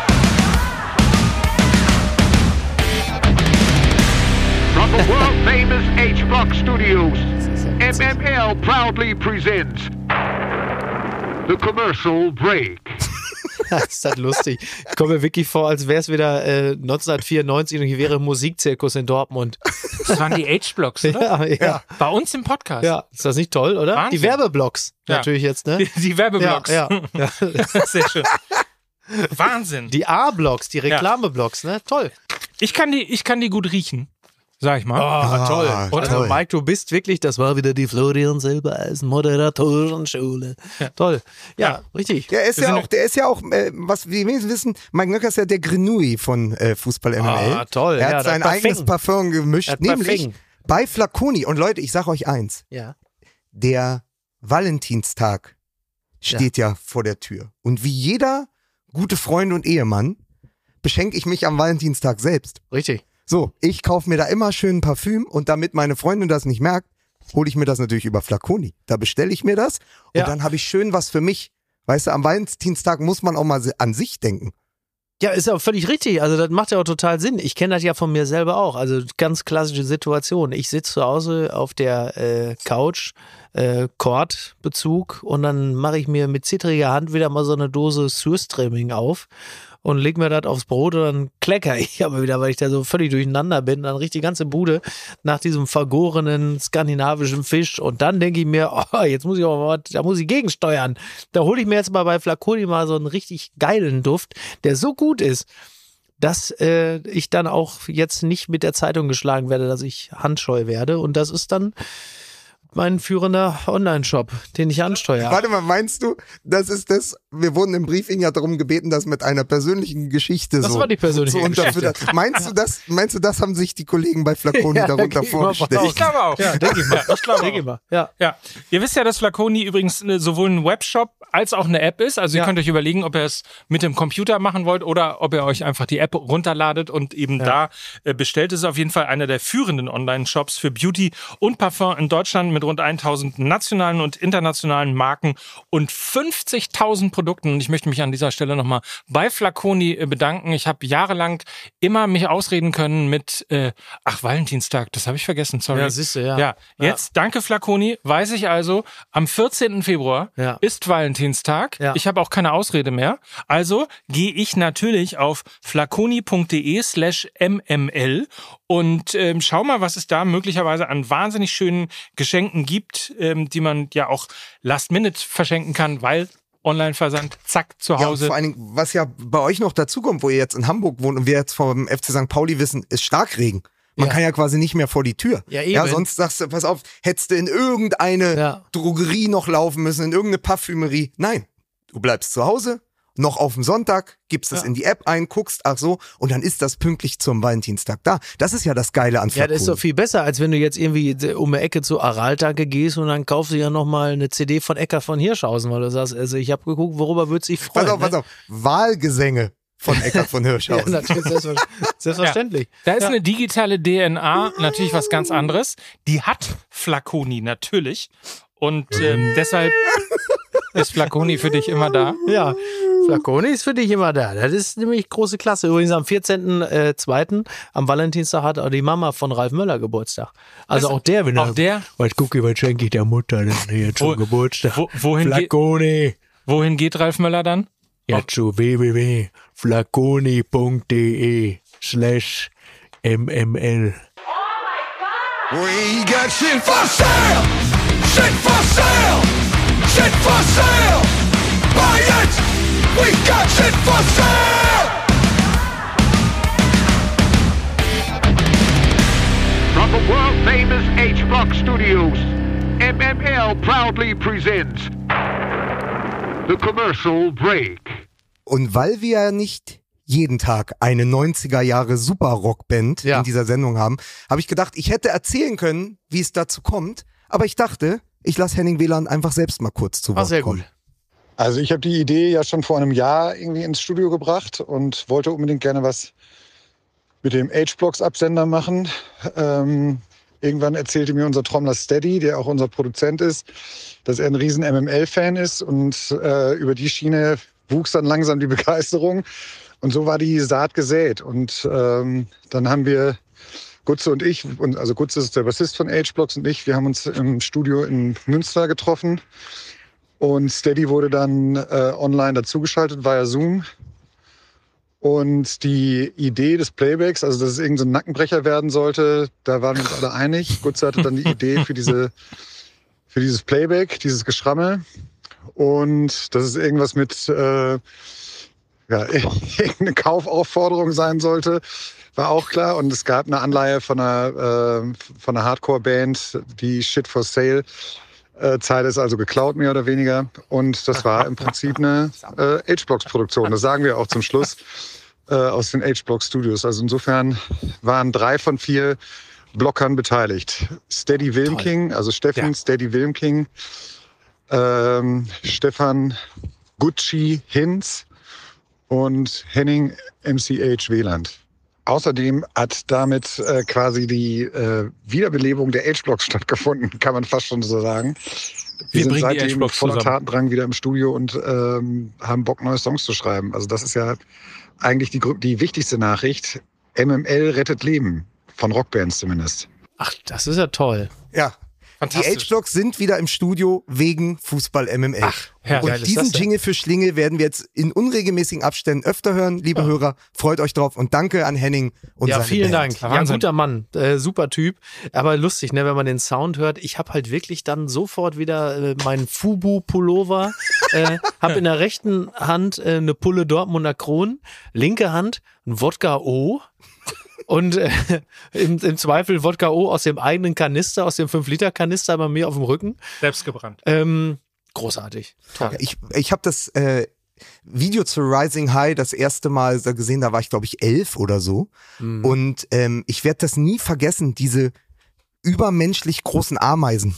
From the world famous H Block Studios, MML proudly presents the commercial break. ist das lustig. Ich komme mir wirklich vor, als wäre es wieder äh, 1994 und hier wäre ein Musikzirkus in Dortmund. Das waren die H-Blocks, oder? Ja, ja. Bei uns im Podcast. Ja, ist das nicht toll, oder? Wahnsinn. Die Werbeblocks Ja. natürlich jetzt, ne? Die, die Werbeblocks. Ja, ja, ja. Sehr schön. Wahnsinn. Die A-Blocks, die Reklameblocks, ne? Toll. Ich kann die, ich kann die gut riechen. Sag ich mal. Oh, toll. Ah, Und also, toll. Mike, du bist wirklich, das war wieder die Florian Silbereisen Moderatorenschule. Toll. Ja, richtig. Der ist Wir ja auch, der ist ja auch, äh, was wir wenigstens wissen, Mike Nöcker ist ja der Grenouille von äh, Fußball MML. Ah, toll. Er Ja, hat der sein eigenes Parfum. Parfum gemischt, nämlich Parfum. bei Flaconi. Und Leute, ich sag euch eins, Ja. der Valentinstag steht ja. vor der Tür. Und wie jeder gute Freund und Ehemann beschenke ich mich am Valentinstag selbst. Richtig. So, ich kaufe mir da immer schön Parfüm und damit meine Freundin das nicht merkt, hole ich mir das natürlich über Flaconi. Da bestelle ich mir das und Ja. dann habe ich schön was für mich. Weißt du, am Valentinstag muss man auch mal an sich denken. Ja, ist auch völlig richtig. Also das macht ja auch total Sinn. Ich kenne das ja von mir selber auch. Also ganz klassische Situation. Ich sitze zu Hause auf der äh, Couch, äh, Kordbezug und dann mache ich mir mit zittriger Hand wieder mal so eine Dose Surströmming auf und leg mir das aufs Brot und dann klecker ich aber wieder, weil ich da so völlig durcheinander bin. Dann riecht die ganze Bude nach diesem vergorenen skandinavischen Fisch und dann denke ich mir, oh, jetzt muss ich auch mal, da muss ich gegensteuern. Da hole ich mir jetzt mal bei Flaconi mal so einen richtig geilen Duft, der so gut ist, dass äh, ich dann auch jetzt nicht mit der Zeitung geschlagen werde, dass ich handscheu werde. Und das ist dann mein führender Online-Shop, den ich ansteuere. Warte mal, meinst du, das ist das, wir wurden im Briefing ja darum gebeten, das mit einer persönlichen Geschichte Das so, war die persönliche so unterfüttern. Meinst du das, meinst du, das haben sich die Kollegen bei Flaconi Ja, darunter vorgestellt? Ich glaube auch. Ja, denke ich mal. Ich glaube Denke ich auch. mal. Ja. Ja, ihr wisst ja, dass Flaconi übrigens äh, sowohl ein Webshop als auch eine App ist. Also ihr Ja. könnt euch überlegen, ob ihr es mit dem Computer machen wollt oder ob ihr euch einfach die App runterladet und eben da äh, bestellt. Es ist auf jeden Fall einer der führenden Online-Shops für Beauty und Parfum in Deutschland mit rund 1000 nationalen und internationalen Marken und 50.000 Produkten. Und ich möchte mich an dieser Stelle nochmal bei Flaconi äh, bedanken. Ich habe jahrelang immer mich ausreden können mit, äh, ach, Valentinstag, das habe ich vergessen, sorry. Ja, siehst du, ja. Ja, jetzt danke Flaconi, weiß ich also, am 14. Februar Ja. ist Valentinstag. Ja. Ich habe auch keine Ausrede mehr. Also gehe ich natürlich auf flaconi.de slash mml und ähm, schau mal, was es da möglicherweise an wahnsinnig schönen Geschenken gibt, ähm, die man ja auch last minute verschenken kann, weil Online-Versand, zack, zu Ja, Hause. vor allen Dingen, was ja bei euch noch dazukommt, wo ihr jetzt in Hamburg wohnt und wir jetzt vom FC St. Pauli wissen, ist Starkregen. Man Ja. kann ja quasi nicht mehr vor die Tür. Ja, eben. ja, sonst sagst du, pass auf, hättest du in irgendeine Ja. Drogerie noch laufen müssen, in irgendeine Parfümerie. Nein, du bleibst zu Hause, noch auf dem Sonntag, gibst es Ja. in die App ein, guckst, ach so, und dann ist das pünktlich zum Valentinstag da. Das ist ja das Geile an Ja, das ist doch viel besser, als wenn du jetzt irgendwie um die Ecke zu Araltanke gehst und dann kaufst du ja nochmal eine CD von Ecker von Hirschhausen, weil du sagst, also ich habe geguckt, worüber würde sich freuen. Pass auf, pass ne? auf. Wahlgesänge von Eckart von Ja, Hirschhausen. natürlich, selbstver- selbstverständlich. Da ist eine digitale DNA natürlich was ganz anderes. Die hat Flaconi natürlich. Und ähm, deshalb ist Flaconi für dich immer da. Ja, Flaconi ist für dich immer da. Das ist nämlich große Klasse. Übrigens am 14.02. am Valentinstag hat auch die Mama von Ralf Möller Geburtstag. Also Das- auch der wieder. auch der? Was gucke, was schenke ich der Mutter denn hier zum Geburtstag? wo- wohin geht- Flaconi. Wohin geht Ralf Möller dann? Ja, zu www.flaconi.de slash mml. We got shit for sale! Shit for sale! Shit for sale! Buy it! We got shit for sale! From the world famous H Block Studios, MML proudly presents the commercial break. Und weil wir ja nicht jeden Tag eine 90er Jahre Super-Rock-Band Ja. in dieser Sendung haben, habe ich gedacht, ich hätte erzählen können, wie es dazu kommt. Aber ich dachte, ich lasse Henning Wieland einfach selbst mal kurz zu Wort Ah, sehr kommen. gut. Also ich habe die Idee ja schon vor einem Jahr irgendwie ins Studio gebracht und wollte unbedingt gerne was mit dem H-Blocks-Absender machen. Ähm, irgendwann erzählte mir unser Trommler Steady, der auch unser Produzent ist, dass er ein riesen MML-Fan ist und äh, über die Schiene wuchs dann langsam die Begeisterung. Und so war die Saat gesät. Und ähm, dann haben wir Gutze und ich, und also Gutze ist der Bassist von H-Blocks und ich, wir haben uns im Studio in Münster getroffen und Steady wurde dann äh, online dazugeschaltet via Zoom. Und die Idee des Playbacks, also dass es irgendein so ein Nackenbrecher werden sollte, da waren wir uns alle einig. Gutze hatte dann die Idee für diese, für dieses Playback, dieses Geschrammel. Und dass es irgendwas mit äh, ja, irgendeine Kaufaufforderung sein sollte, war auch klar. Und es gab eine Anleihe von einer, äh, von einer Hardcore-Band, die Shit for Sale äh, Zeit ist also geklaut, mehr oder weniger. Und das war im Prinzip eine äh, H-Blocks-Produktion. Das sagen wir auch zum Schluss äh, aus den H-Blocks-Studios. Also insofern waren drei von vier Blockern beteiligt. Steady Wilmking, also Steffen Steady Wilmking, ähm, Stefan Gucci Hinz und Henning MCH Wieland. Außerdem hat damit äh, quasi die äh, Wiederbelebung der H-Blocks stattgefunden, kann man fast schon so sagen. Wir bringen Wir sind seitdem voller. Tatendrang wieder im Studio und ähm, haben Bock, neue Songs zu schreiben. Also das ist ja eigentlich die, die wichtigste Nachricht. MML rettet Leben. Von Rockbands zumindest. Ach, das ist ja toll. Ja. Die. H-Blocks sind wieder im Studio wegen Fußball MML. herrlich. und diesen? Jingle für Schlingel werden wir jetzt in unregelmäßigen Abständen öfter hören, liebe Hörer. Freut euch drauf und danke an Henning und Ja, seine vielen Band. Dank. Ja, guter Mann, äh, super Typ. Aber lustig, ne, wenn man den Sound hört. Ich habe halt wirklich dann sofort wieder äh, meinen Fubu-Pullover, äh, habe in der rechten Hand äh, eine Pulle Dortmunder Kron, linke Hand ein Wodka O. Und äh, im, im Zweifel Wodka O aus dem eigenen Kanister, aus dem 5-Liter-Kanister bei mir auf dem Rücken. Selbst gebrannt. Ähm, großartig. Toll. Ich, ich habe das äh, Video zu Rising High das erste Mal gesehen, da war ich glaube ich elf oder so. Mhm. Und ähm, ich werde das nie vergessen, diese übermenschlich großen Ameisen.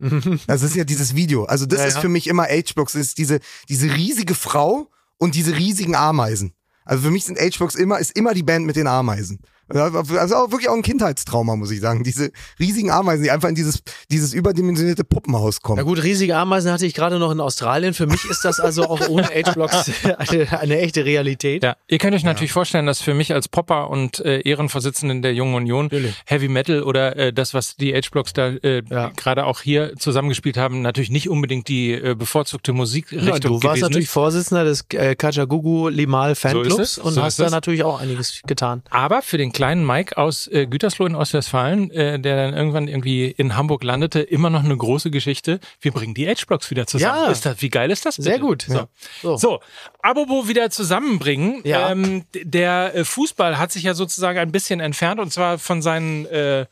Das ist ja dieses Video. Also das Ja, ist ja. für mich immer H-Box, ist diese, diese riesige Frau und diese riesigen Ameisen. Also für mich sind H-Box immer, ist immer die Band mit den Ameisen. Also auch wirklich auch ein Kindheitstrauma, muss ich sagen. Diese riesigen Ameisen, die einfach in dieses, dieses überdimensionierte Puppenhaus kommen. Na gut, riesige Ameisen hatte ich gerade noch in Australien. Für mich ist das also auch ohne H-Blocks eine, eine echte Realität. Ja, ihr könnt euch natürlich vorstellen, dass für mich als Popper und äh, Ehrenvorsitzenden der Jungen Union Heavy Metal oder äh, das, was die H-Blocks da äh, Ja. gerade auch hier zusammengespielt haben, natürlich nicht unbedingt die äh, bevorzugte Musikrichtung Ja, du warst natürlich ist. Vorsitzender des äh, Kajagugu Limal Fanclubs es, und so hast da natürlich auch einiges getan. Aber für den kleinen Mike aus äh, Gütersloh in Ostwestfalen, äh, der dann irgendwann irgendwie in Hamburg landete, immer noch eine große Geschichte. Wir bringen die H-Blocks wieder zusammen. Ja. Ist das, wie geil ist das? Sehr bitte? gut. So. So. So, apropos wieder zusammenbringen. Ja. Ähm, der äh, Fußball hat sich ja sozusagen ein bisschen entfernt und zwar von seinen äh,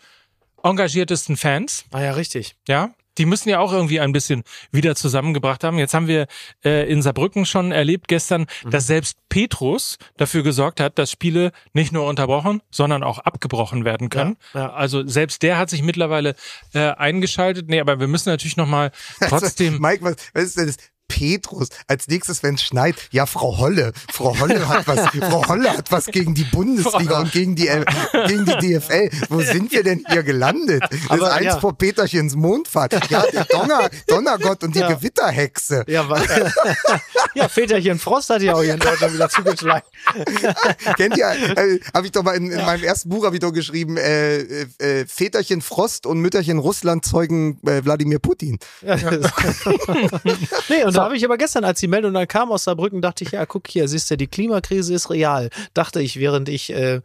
engagiertesten Fans. Ah ja, richtig. Ja, die müssen ja auch irgendwie ein bisschen wieder zusammengebracht haben. Jetzt haben wir äh, in Saarbrücken schon erlebt gestern, dass selbst Petrus dafür gesorgt hat, dass Spiele nicht nur unterbrochen, sondern auch abgebrochen werden können. Ja, ja. Also selbst der hat sich mittlerweile äh, eingeschaltet. Nee, aber wir müssen natürlich nochmal trotzdem. Mike, was, was ist denn das? Petrus. Als nächstes, wenn es schneit, ja, Frau Holle. Frau Holle hat was, Frau Holle hat was gegen die Bundesliga und gegen die, äh, gegen die DFL. Wo sind wir denn hier gelandet? Das Aber, ist eins ja. vor Peterchens Mondfahrt. Ja, der Donner, Donnergott und die Ja. Gewitterhexe. Ja, weil, ja, Väterchen Frost hat ja auch hier in Deutschland wieder zugeschlagen. Kennt ihr, äh, habe ich doch mal in, in meinem ersten Buch habe ich doch geschrieben, äh, äh, äh, Väterchen Frost und Mütterchen Russland zeugen äh, Wladimir Putin. Nee, und da habe ich aber gestern, als die Meldung dann kam aus Saarbrücken, dachte ich, ja, guck hier, siehst du, die Klimakrise ist real. Dachte ich, während ich äh,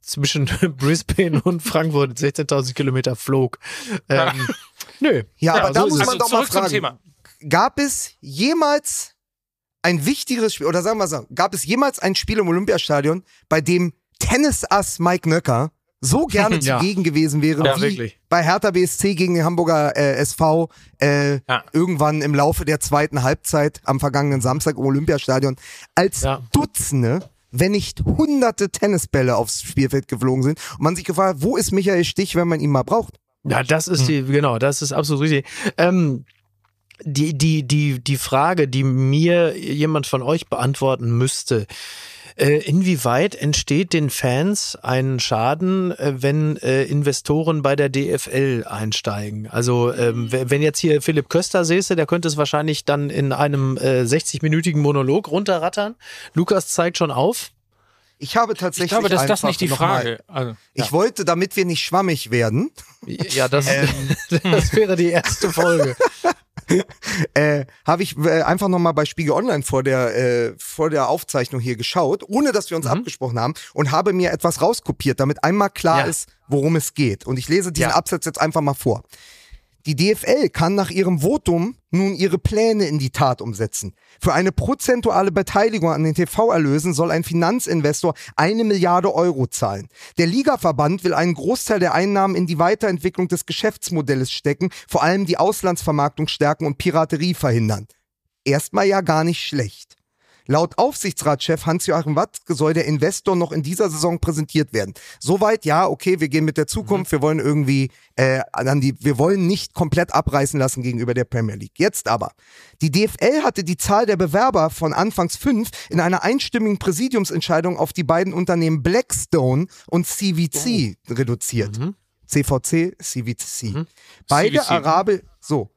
zwischen Brisbane und Frankfurt 16.000 Kilometer flog. Ähm, nö. Ja, aber da so muss man Also doch mal fragen. Thema. Gab es jemals ein wichtigeres Spiel, oder sagen wir so, gab es jemals ein Spiel im Olympiastadion, bei dem Tennisass Mike Nöcker so gerne Ja. zugegen gewesen wäre, Ja, wie wirklich. bei Hertha BSC gegen den Hamburger äh, SV äh, Ja. irgendwann im Laufe der zweiten Halbzeit am vergangenen Samstag im Olympiastadion, als Ja. Dutzende wenn nicht hunderte Tennisbälle aufs Spielfeld geflogen sind und man sich gefragt hat, wo ist Michael Stich, wenn man ihn mal braucht? Ja, das ist die, genau, das ist absolut richtig. Ähm, die, die, die, die Frage, die mir jemand von euch beantworten müsste, inwieweit entsteht den Fans ein Schaden, äh, wenn äh, Investoren bei der DFL einsteigen? Also ähm, w- wenn jetzt hier Philipp Köster säße, der könnte es wahrscheinlich dann in einem äh, 60-minütigen Monolog runterrattern. Lukas zeigt schon auf. Ich habe tatsächlich Ich glaube, dass das nicht die Frage. Also, Ich wollte, damit wir nicht schwammig werden, Ja, das, das wäre die erste Folge. äh, habe ich äh, einfach nochmal bei Spiegel Online vor der, äh, vor der Aufzeichnung hier geschaut, ohne dass wir uns abgesprochen haben und habe mir etwas rauskopiert, damit einmal klar Ja. ist, worum es geht. Und ich lese diesen Ja. Absatz jetzt einfach mal vor. Die DFL kann nach ihrem Votum nun ihre Pläne in die Tat umsetzen. Für eine prozentuale Beteiligung an den TV-Erlösen soll ein Finanzinvestor eine Milliarde Euro zahlen. Der Ligaverband will einen Großteil der Einnahmen in die Weiterentwicklung des Geschäftsmodells stecken, vor allem die Auslandsvermarktung stärken und Piraterie verhindern. Erstmal ja gar nicht schlecht. Laut Aufsichtsratschef Hans-Joachim Watzke soll der Investor noch in dieser Saison präsentiert werden. Soweit, ja, okay, wir gehen mit der Zukunft, wir wollen irgendwie äh, an die, wir wollen nicht komplett abreißen lassen gegenüber der Premier League. Jetzt aber. Die DFL hatte die Zahl der Bewerber von anfangs fünf in einer einstimmigen Präsidiumsentscheidung auf die beiden Unternehmen Blackstone und CVC reduziert. CVC, CVC. Beide CVC. Arabe, so.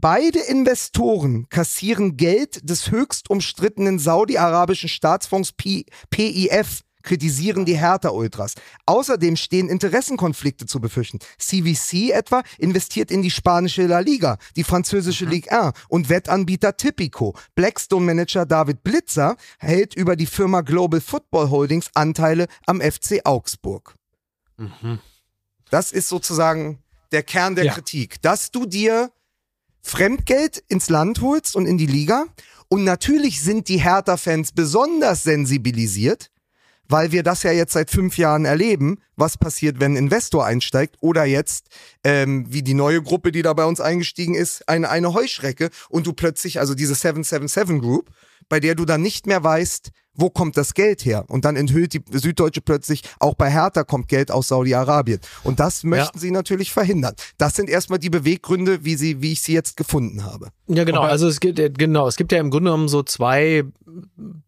Beide Investoren kassieren Geld des höchst umstrittenen saudi-arabischen Staatsfonds P PIF, kritisieren die Hertha-Ultras. Außerdem stehen Interessenkonflikte zu befürchten. CVC etwa investiert in die spanische La Liga, die französische Ligue 1 und Wettanbieter Tipico. Blackstone-Manager David Blitzer hält über die Firma Global Football Holdings Anteile am FC Augsburg. Das ist sozusagen der Kern der Ja. Kritik, dass du dir Fremdgeld ins Land holst und in die Liga. Und natürlich sind die Hertha-Fans besonders sensibilisiert, weil wir das ja jetzt seit fünf Jahren erleben, was passiert, wenn ein Investor einsteigt oder jetzt, ähm, wie die neue Gruppe, die da bei uns eingestiegen ist, eine, eine Heuschrecke und du plötzlich, also diese 777 Group, bei der du dann nicht mehr weißt, wo kommt das Geld her? Und dann enthüllt die Süddeutsche plötzlich, auch bei Hertha kommt Geld aus Saudi-Arabien. Und das möchten sie natürlich verhindern. Das sind erstmal die Beweggründe, wie sie, wie ich sie jetzt gefunden habe. Ja, genau. Aber- also es gibt genau, es gibt ja im Grunde genommen so zwei,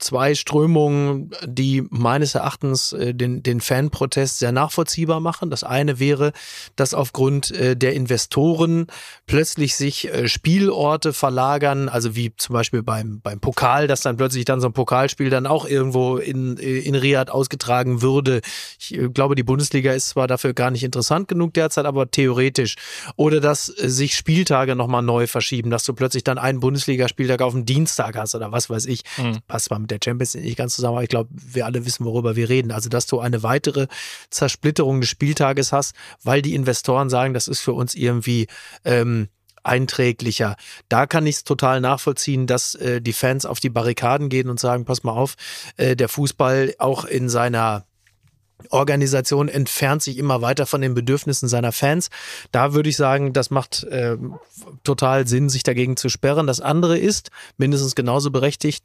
zwei Strömungen, die meines Erachtens äh, den, den Fanprotest sehr nachvollziehbar machen. Das eine wäre, dass aufgrund äh, der Investoren plötzlich sich äh, Spielorte verlagern, also wie zum Beispiel beim, beim Pokal, dass dann plötzlich dann so ein Pokalspiel dann auch irgendwo in, in Riyadh ausgetragen würde. Ich äh, glaube, die Bundesliga ist zwar dafür gar nicht interessant genug derzeit, aber theoretisch. Oder dass äh, sich Spieltage nochmal neu verschieben, dass du plötzlich dann einen Bundesligaspieltag auf den Dienstag hast oder was weiß ich. Passt zwar mit der Champions League nicht ganz zusammen, aber ich glaube, wir alle wissen, worüber wir reden. Also, dass du eine weitere Zersplitterung des Spieltages hast, weil die Investoren sagen, das ist für uns irgendwie ähm, einträglicher. Da kann ich es total nachvollziehen, dass äh, die Fans auf die Barrikaden gehen und sagen, pass mal auf, äh, der Fußball auch in seiner Organisation entfernt sich immer weiter von den Bedürfnissen seiner Fans. Da würde ich sagen, das macht äh, total Sinn, sich dagegen zu sperren. Das andere ist, mindestens genauso berechtigt,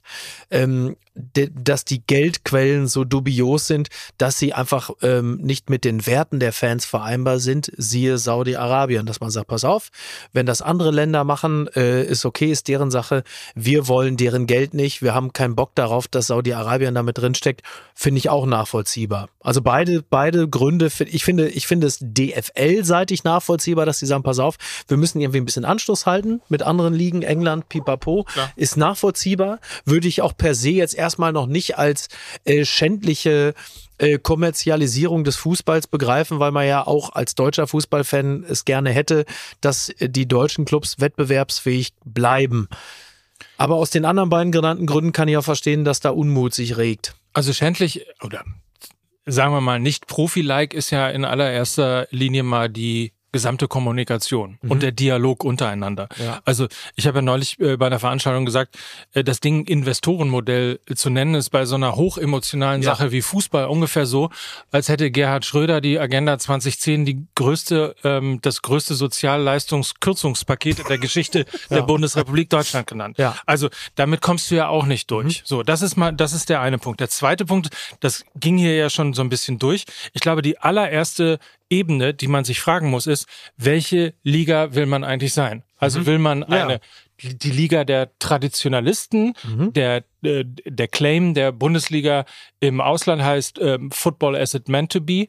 ähm, dass die Geldquellen so dubios sind, dass sie einfach ähm, nicht mit den Werten der Fans vereinbar sind, siehe Saudi-Arabien, dass man sagt, pass auf, wenn das andere Länder machen, äh, ist okay, ist deren Sache. Wir wollen deren Geld nicht. Wir haben keinen Bock darauf, dass Saudi-Arabien damit drinsteckt. Finde ich auch nachvollziehbar. Also beide, beide Gründe, ich finde, ich finde es DFL-seitig nachvollziehbar, dass sie sagen, pass auf, wir müssen irgendwie ein bisschen Anschluss halten mit anderen Ligen, England, Pipapo, ist nachvollziehbar. Würde ich auch per se jetzt erstmal noch nicht als äh, schändliche äh, Kommerzialisierung des Fußballs begreifen, weil man ja auch als deutscher Fußballfan es gerne hätte, dass die deutschen Clubs wettbewerbsfähig bleiben. Aber aus den anderen beiden genannten Gründen kann ich auch verstehen, dass da Unmut sich regt. Also schändlich oder sagen wir mal nicht Profi-like ist ja in allererster Linie mal die gesamte Kommunikation und der Dialog untereinander. Ja. Also ich habe ja neulich äh, bei einer Veranstaltung gesagt, äh, das Ding Investorenmodell zu nennen ist bei so einer hochemotionalen Ja. Sache wie Fußball ungefähr so, als hätte Gerhard Schröder die Agenda 2010 die größte, ähm, das größte Sozialleistungskürzungspaket in der Geschichte der Bundesrepublik Deutschland genannt. Ja. Also damit kommst du ja auch nicht durch. So, das ist mal, das ist der eine Punkt. Der zweite Punkt, das ging hier ja schon so ein bisschen durch. Ich glaube, die allererste Ebene, die man sich fragen muss, ist, welche Liga will man eigentlich sein? Also will man Ja. eine die die Liga der Traditionalisten, der äh, der Claim der Bundesliga im Ausland heißt ähm, Football as it meant to be.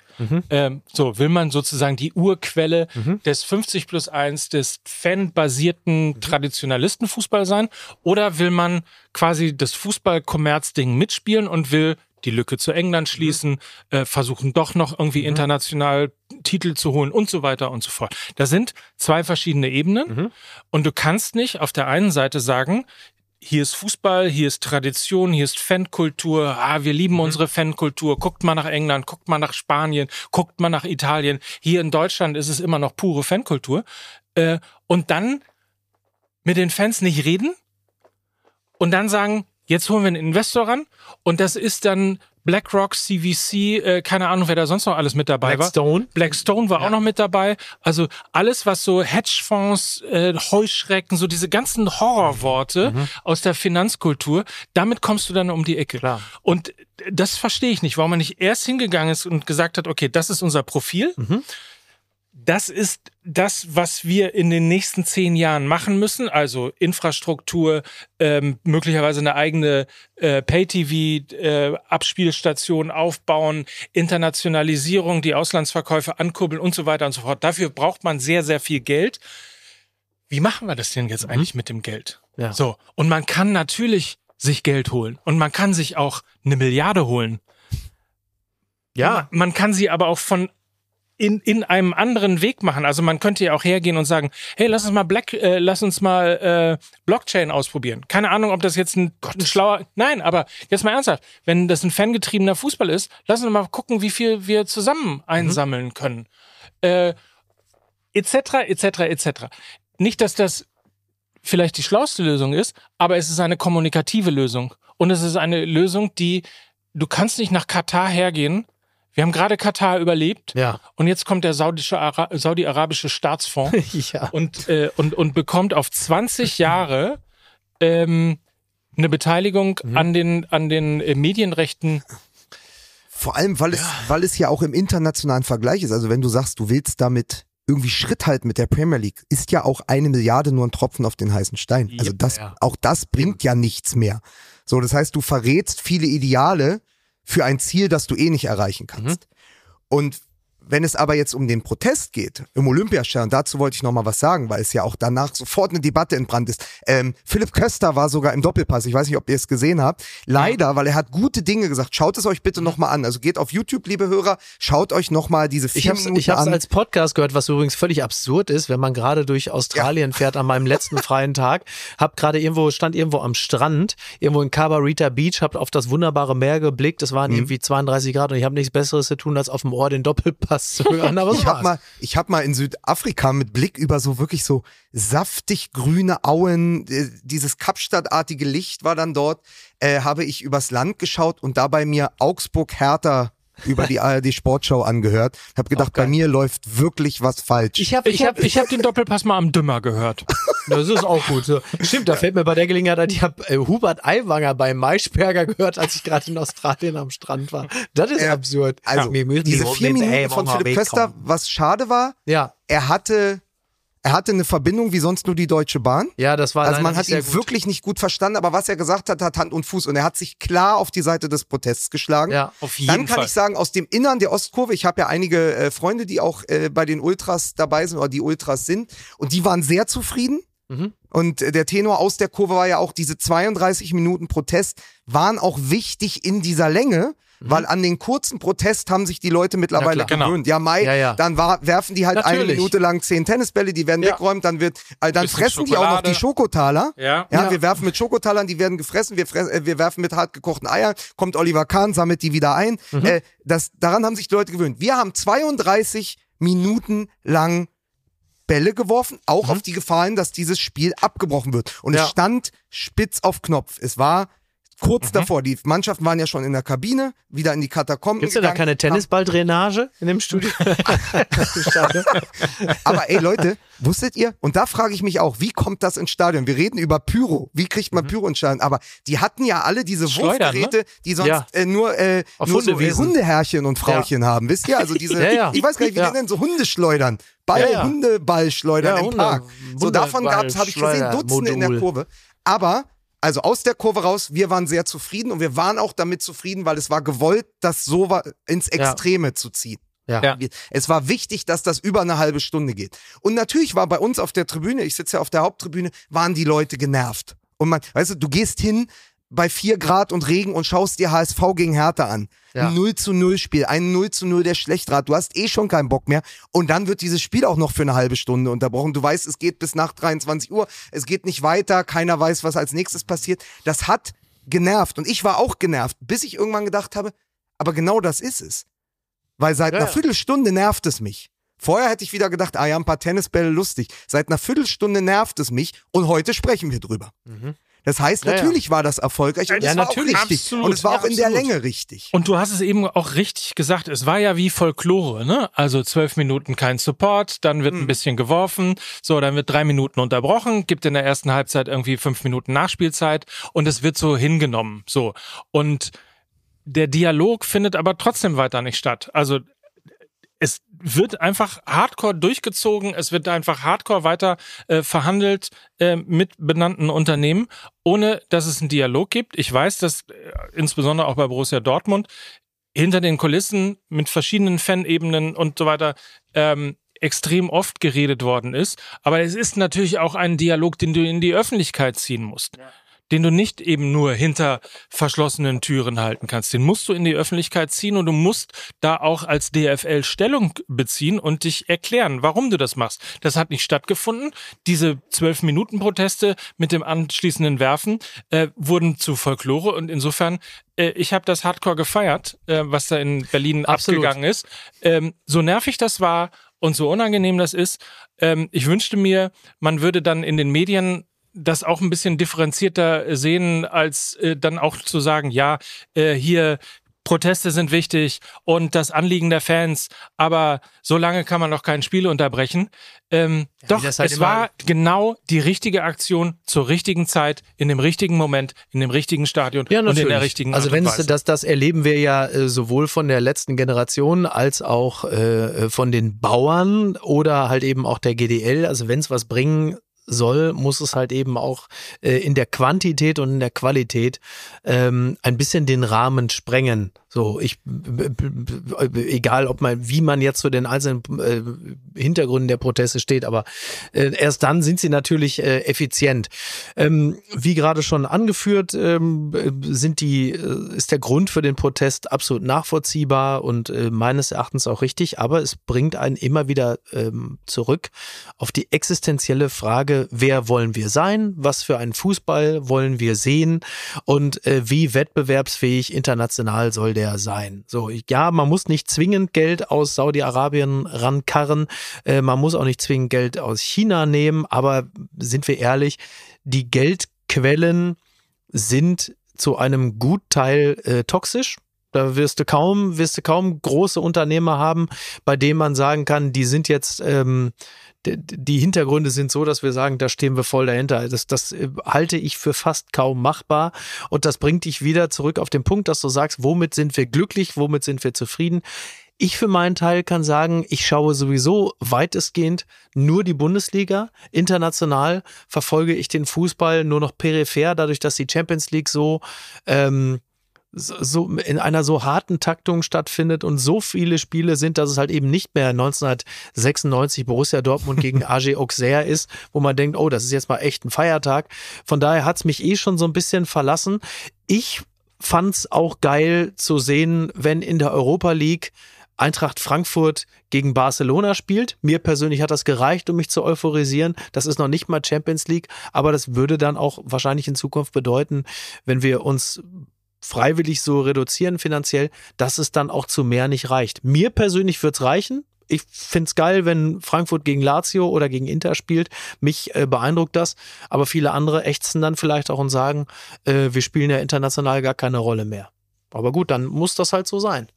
Ähm, so will man sozusagen die Urquelle des 50 plus 1 des fanbasierten Traditionalistenfußball sein oder will man quasi das Fußballkommerzding mitspielen und will die Lücke zu England schließen, äh, versuchen doch noch irgendwie international Titel zu holen und so weiter und so fort. Da sind zwei verschiedene Ebenen. Und du kannst nicht auf der einen Seite sagen, hier ist Fußball, hier ist Tradition, hier ist Fankultur, ah, wir lieben unsere Fankultur, guckt mal nach England, guckt mal nach Spanien, guckt mal nach Italien, hier in Deutschland ist es immer noch pure Fankultur. Äh, und dann mit den Fans nicht reden und dann sagen, jetzt holen wir einen Investor ran und das ist dann BlackRock, CVC, äh, keine Ahnung, wer da sonst noch alles mit dabei war. Blackstone. Blackstone war auch noch mit dabei. Also alles, was so Hedgefonds, äh, Heuschrecken, so diese ganzen Horrorworte aus der Finanzkultur, damit kommst du dann um die Ecke. Klar. Und das verstehe ich nicht, warum man nicht erst hingegangen ist und gesagt hat, okay, das ist unser Profil. Das ist das, was wir in den nächsten zehn Jahren machen müssen. Also Infrastruktur, ähm, möglicherweise eine eigene äh, Pay-TV-Abspielstation aufbauen, Internationalisierung, die Auslandsverkäufe ankurbeln und so weiter und so fort. Dafür braucht man sehr, sehr viel Geld. Wie machen wir das denn jetzt eigentlich mit dem Geld? Ja. So. Und man kann natürlich sich Geld holen. Und man kann sich auch eine Milliarde holen. Ja. Man kann sie aber auch von in, in einem anderen Weg machen. Also man könnte ja auch hergehen und sagen, hey, lass uns mal Black, äh, lass uns mal äh, Blockchain ausprobieren. Keine Ahnung, ob das jetzt ein, ein schlauer. Nein, aber jetzt mal ernsthaft, wenn das ein fangetriebener Fußball ist, lass uns mal gucken, wie viel wir zusammen einsammeln können. Äh, etc. etc. etc. Nicht, dass das vielleicht die schlauste Lösung ist, aber es ist eine kommunikative Lösung. Und es ist eine Lösung, die du kannst nicht nach Katar hergehen. Wir haben gerade Katar überlebt. Ja. Und jetzt kommt der saudische Ara saudi-arabische Staatsfonds Ja. und, äh, und, und bekommt auf 20 Jahre ähm, eine Beteiligung Mhm. an den, an den äh, Medienrechten. Vor allem, weil es, weil es ja auch im internationalen Vergleich ist. Also wenn du sagst, du willst damit irgendwie Schritt halten mit der Premier League, ist ja auch eine Milliarde nur ein Tropfen auf den heißen Stein. Also das, ja. auch das bringt ja nichts mehr. So, das heißt, du verrätst viele Ideale für ein Ziel, das du eh nicht erreichen kannst. Und wenn es aber jetzt um den Protest geht, im Olympiastadion, dazu wollte ich nochmal was sagen, weil es ja auch danach sofort eine Debatte entbrannt ist. Ähm, Philipp Köster war sogar im Doppelpass, ich weiß nicht, ob ihr es gesehen habt. Leider, weil er hat gute Dinge gesagt. Schaut es euch bitte nochmal an. Also geht auf YouTube, liebe Hörer, schaut euch nochmal diese vier Ich habe Minuten ich hab's an. als Podcast gehört, was übrigens völlig absurd ist, wenn man gerade durch Australien fährt an meinem letzten freien Tag. Hab gerade irgendwo stand irgendwo am Strand, irgendwo in Cabarita Beach, hab auf das wunderbare Meer geblickt. Es Mhm. waren irgendwie 32 Grad und ich habe nichts Besseres zu tun, als auf dem Ohr den Doppelpass zu hören. Aber Ich habe mal, ich hab mal in Südafrika mit Blick über so wirklich so saftig grüne Auen, äh, dieses Kapstadtartige Licht war dann dort, äh, habe ich übers Land geschaut und dabei mir Augsburg Hertha über die ARD Sportschau angehört. Hab gedacht, bei mir läuft wirklich was falsch. ich habe Ich habe ich hab den Doppelpass mal am Dümmer gehört. Das ist auch gut. So. Stimmt, da fällt mir bei der Gelegenheit ein, ich habe äh, Hubert Aiwanger bei Maischberger gehört, als ich gerade in Australien am Strand war. Das ist Äh, absurd. also, Wir müssen diese die vier Minuten von Philipp Köster, was schade war, Ja, er hatte, er hatte eine Verbindung wie sonst nur die Deutsche Bahn. ja, das war Also man hat ihn gut. wirklich nicht gut verstanden, aber was er gesagt hat, hat Hand und Fuß und er hat sich klar auf die Seite des Protests geschlagen. Ja, Auf jeden Dann kann Fall. ich sagen, aus dem Innern der Ostkurve, ich habe ja einige äh, Freunde, die auch äh, bei den Ultras dabei sind oder die Ultras sind und die waren sehr zufrieden. Mhm. Und äh, der Tenor aus der Kurve war ja auch, diese 32 Minuten Protest waren auch wichtig in dieser Länge, weil an den kurzen Protest haben sich die Leute mittlerweile Mhm. klar. gewöhnt. Ja, Mai, Ja, ja. dann war, werfen die halt eine Natürlich. Minute lang zehn Tennisbälle, die werden Ja. weggeräumt, dann wird, äh, dann fressen die auch noch Schokolade. die Schokotaler. Ja. Ja, wir werfen mit Schokotalern, die werden gefressen, wir, fress, äh, wir werfen mit hart gekochten Eiern, kommt Oliver Kahn, sammelt die wieder ein. Mhm. Äh, das, daran haben sich die Leute gewöhnt. Wir haben 32 Minuten lang Bälle geworfen, auch auf die Gefahr hin, dass dieses Spiel abgebrochen wird. Und Mhm. Es stand spitz auf Knopf. Es war Mhm. kurz davor. Die Mannschaften waren ja schon in der Kabine, wieder in die Katakomben. Gibt's denn da keine Tennisballdrainage in dem Studio? Aber ey Leute, wusstet ihr? Und da frage ich mich auch, wie kommt das ins Stadion? Wir reden über Pyro. Wie kriegt Mhm. man Pyro ins Stadion? Aber die hatten ja alle diese Schleudern, Wurfgeräte, die sonst Ja. äh, nur, äh, Auf nur so äh. Hundeherrchen und Frauchen haben. Wisst ihr? Also diese, Ja, ja. ich weiß gar nicht, wie Ja. die nennen, so Hundeschleudern. Ball, Ja, ja. Hundeballschleudern Ja, im Hunde- Park. So davon gab es, habe ich gesehen, Dutzende in der. Kurve. Aber also aus der Kurve raus, wir waren sehr zufrieden und wir waren auch damit zufrieden, weil es war gewollt, das so ins Extreme zu ziehen. Ja. Ja. Es war wichtig, dass das über eine halbe Stunde geht. Und natürlich war bei uns auf der Tribüne, ich sitze ja auf der Haupttribüne, waren die Leute genervt. Und man, weißt du, du gehst hin bei 4 Grad und Regen und schaust dir HSV gegen Hertha an. Ja. Ein 0 zu 0 Spiel, ein 0 zu 0 der Schlechtrat. Du hast eh schon keinen Bock mehr. Und dann wird dieses Spiel auch noch für eine halbe Stunde unterbrochen. Du weißt, es geht bis nach 23 Uhr. Es geht nicht weiter. Keiner weiß, was als nächstes passiert. Das hat genervt. Und ich war auch genervt, bis ich irgendwann gedacht habe, aber genau das ist es. Weil seit Ja, einer. Viertelstunde nervt es mich. Vorher hätte ich wieder gedacht, ah ja, ein paar Tennisbälle lustig. Seit einer Viertelstunde nervt es mich und heute sprechen wir drüber. Das heißt, Ja, ja. natürlich war das erfolgreich und Ja, es war natürlich. auch richtig. Absolut. Und es war Ja, auch in der. Länge richtig. Und du hast es eben auch richtig gesagt, es war ja wie Folklore, ne? Also zwölf Minuten kein Support, dann wird ein bisschen geworfen, so, dann wird drei Minuten unterbrochen, gibt in der ersten Halbzeit irgendwie fünf Minuten Nachspielzeit und es wird so hingenommen, so. Und der Dialog findet aber trotzdem weiter nicht statt. Also es wird einfach hardcore durchgezogen, es wird einfach hardcore weiter äh, verhandelt äh, mit benannten Unternehmen, ohne dass es einen Dialog gibt. Ich weiß, dass äh, insbesondere auch bei Borussia Dortmund hinter den Kulissen mit verschiedenen Fanebenen und so weiter ähm, extrem oft geredet worden ist. Aber es ist natürlich auch ein Dialog, den du in die Öffentlichkeit ziehen musst. Den du nicht eben nur hinter verschlossenen Türen halten kannst. Den musst du in die Öffentlichkeit ziehen und du musst da auch als DFL Stellung beziehen und dich erklären, warum du das machst. Das hat nicht stattgefunden. Diese zwölf Minuten Proteste mit dem anschließenden Werfen äh, wurden zu Folklore und insofern äh, ich habe das Hardcore gefeiert, äh, was da in Berlin Absolut. abgegangen ist. Ähm, so nervig das war und so unangenehm das ist, ähm, ich wünschte mir, man würde dann in den Medien das auch ein bisschen differenzierter sehen, als äh, dann auch zu sagen, ja, äh, hier Proteste sind wichtig und das Anliegen der Fans, aber so lange kann man doch kein Spiel unterbrechen. Ähm, doch, das halt es war genau die richtige Aktion zur richtigen Zeit, in dem richtigen Moment, in dem richtigen Stadion Ja, und in der richtigen also wenn es das, das erleben wir ja äh, sowohl von der letzten Generation als auch äh, von den Bauern oder halt eben auch der GDL. Also wenn es was bringen soll, muss es halt eben auch äh, in der Quantität und in der Qualität ähm, ein bisschen den Rahmen sprengen. So, ich, egal ob man, wie man jetzt zu den einzelnen äh, Hintergründen der Proteste steht, aber äh, erst dann sind sie natürlich äh, effizient. Ähm, wie gerade schon angeführt, ähm, äh, sind die, äh, ist der Grund für den Protest absolut nachvollziehbar und äh, meines Erachtens auch richtig, aber es bringt einen immer wieder ähm, zurück auf die existenzielle Frage, wer wollen wir sein, was für einen Fußball wollen wir sehen und äh, wie wettbewerbsfähig international soll der sein. So, ja, man muss nicht zwingend Geld aus Saudi-Arabien rankarren, äh, man muss auch nicht zwingend Geld aus China nehmen, aber sind wir ehrlich, die Geldquellen sind zu einem Gutteil äh, toxisch. Da wirst du kaum, wirst du kaum große Unternehmer haben, bei denen man sagen kann, die sind jetzt, ähm, die Hintergründe sind so, dass wir sagen, da stehen wir voll dahinter. Das, das äh, halte ich für fast kaum machbar. Und das bringt dich wieder zurück auf den Punkt, dass du sagst, womit sind wir glücklich, womit sind wir zufrieden. Ich für meinen Teil kann sagen, ich schaue sowieso weitestgehend nur die Bundesliga. International verfolge ich den Fußball nur noch peripher, dadurch, dass die Champions League so ähm, so in einer so harten Taktung stattfindet und so viele Spiele sind, dass es halt eben nicht mehr 1996 Borussia Dortmund gegen AG Auxerre ist, wo man denkt, oh, das ist jetzt mal echt ein Feiertag. Von daher hat's mich eh schon so ein bisschen verlassen. Ich fand's auch geil zu sehen, wenn in der Europa League Eintracht Frankfurt gegen Barcelona spielt. Mir persönlich hat das gereicht, um mich zu euphorisieren. Das ist noch nicht mal Champions League, aber das würde dann auch wahrscheinlich in Zukunft bedeuten, wenn wir uns freiwillig so reduzieren finanziell, dass es dann auch zu mehr nicht reicht. Mir persönlich wird's reichen. Ich find's geil, wenn Frankfurt gegen Lazio oder gegen Inter spielt. Mich äh, beeindruckt das. Aber viele andere ächzen dann vielleicht auch und sagen, äh, wir spielen ja international gar keine Rolle mehr. Aber gut, dann muss das halt so sein.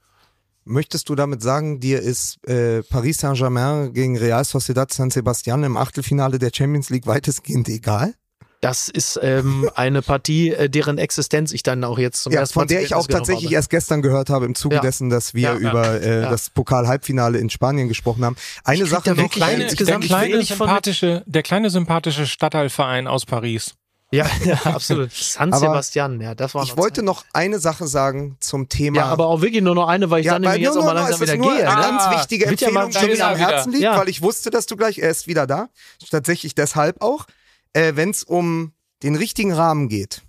Möchtest du damit sagen, dir ist äh, Paris Saint-Germain gegen Real Sociedad San Sebastian im Achtelfinale der Champions League weitestgehend egal? Das ist ähm, eine Partie, äh, deren Existenz ich dann auch jetzt zum Ja, ersten von Mal zur der ich auch tatsächlich habe. erst gestern gehört habe im Zuge Ja. dessen, dass wir Ja, ja, über äh, ja. das Pokal-Halbfinale in Spanien gesprochen haben. Eine krieg Sache noch, kleine, ich denke, kleine wenig von- sympathische, der kleine sympathische Stadtteilverein aus Paris. Ja, ja, absolut. San Sebastian, ja, das war ich wollte Zeit. noch eine Sache sagen zum Thema. Ja, aber auch wirklich nur noch eine, weil ich dann weil nämlich jetzt auch mal langsam wieder nur gehe. eine Ne? ganz wichtige ja Empfehlung, die mir am. Herzen liegt, Ja. weil ich wusste, dass du gleich, er ist wieder da. Tatsächlich deshalb auch, äh, wenn es um den richtigen Rahmen geht,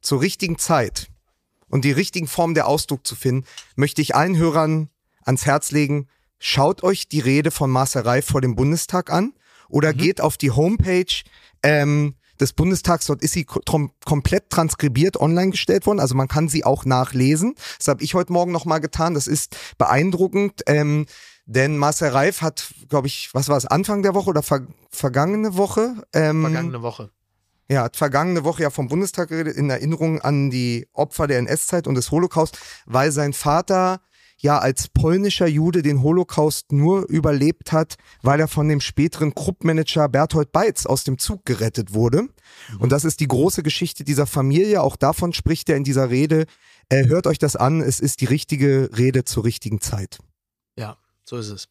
zur richtigen Zeit und die richtigen Formen der Ausdruck zu finden, möchte ich allen Hörern ans Herz legen, schaut euch die Rede von Marcel Reif vor dem Bundestag an oder Mhm. geht auf die Homepage ähm, des Bundestags, dort ist sie komplett transkribiert online gestellt worden, also man kann sie auch nachlesen. Das habe ich heute Morgen nochmal getan, das ist beeindruckend, ähm, denn Marcel Reif hat, glaube ich, was war es, Anfang der Woche oder ver vergangene Woche? Ähm, Vergangene Woche. ja, hat vergangene Woche ja vom Bundestag geredet, in Erinnerung an die Opfer der NS-Zeit und des Holocaust, weil sein Vater ja als polnischer Jude den Holocaust nur überlebt hat, weil er von dem späteren Krupp-Manager Berthold Beitz aus dem Zug gerettet wurde. Und das ist die große Geschichte dieser Familie. Auch davon spricht er in dieser Rede. Äh, hört euch das an. Es ist die richtige Rede zur richtigen Zeit. So ist es.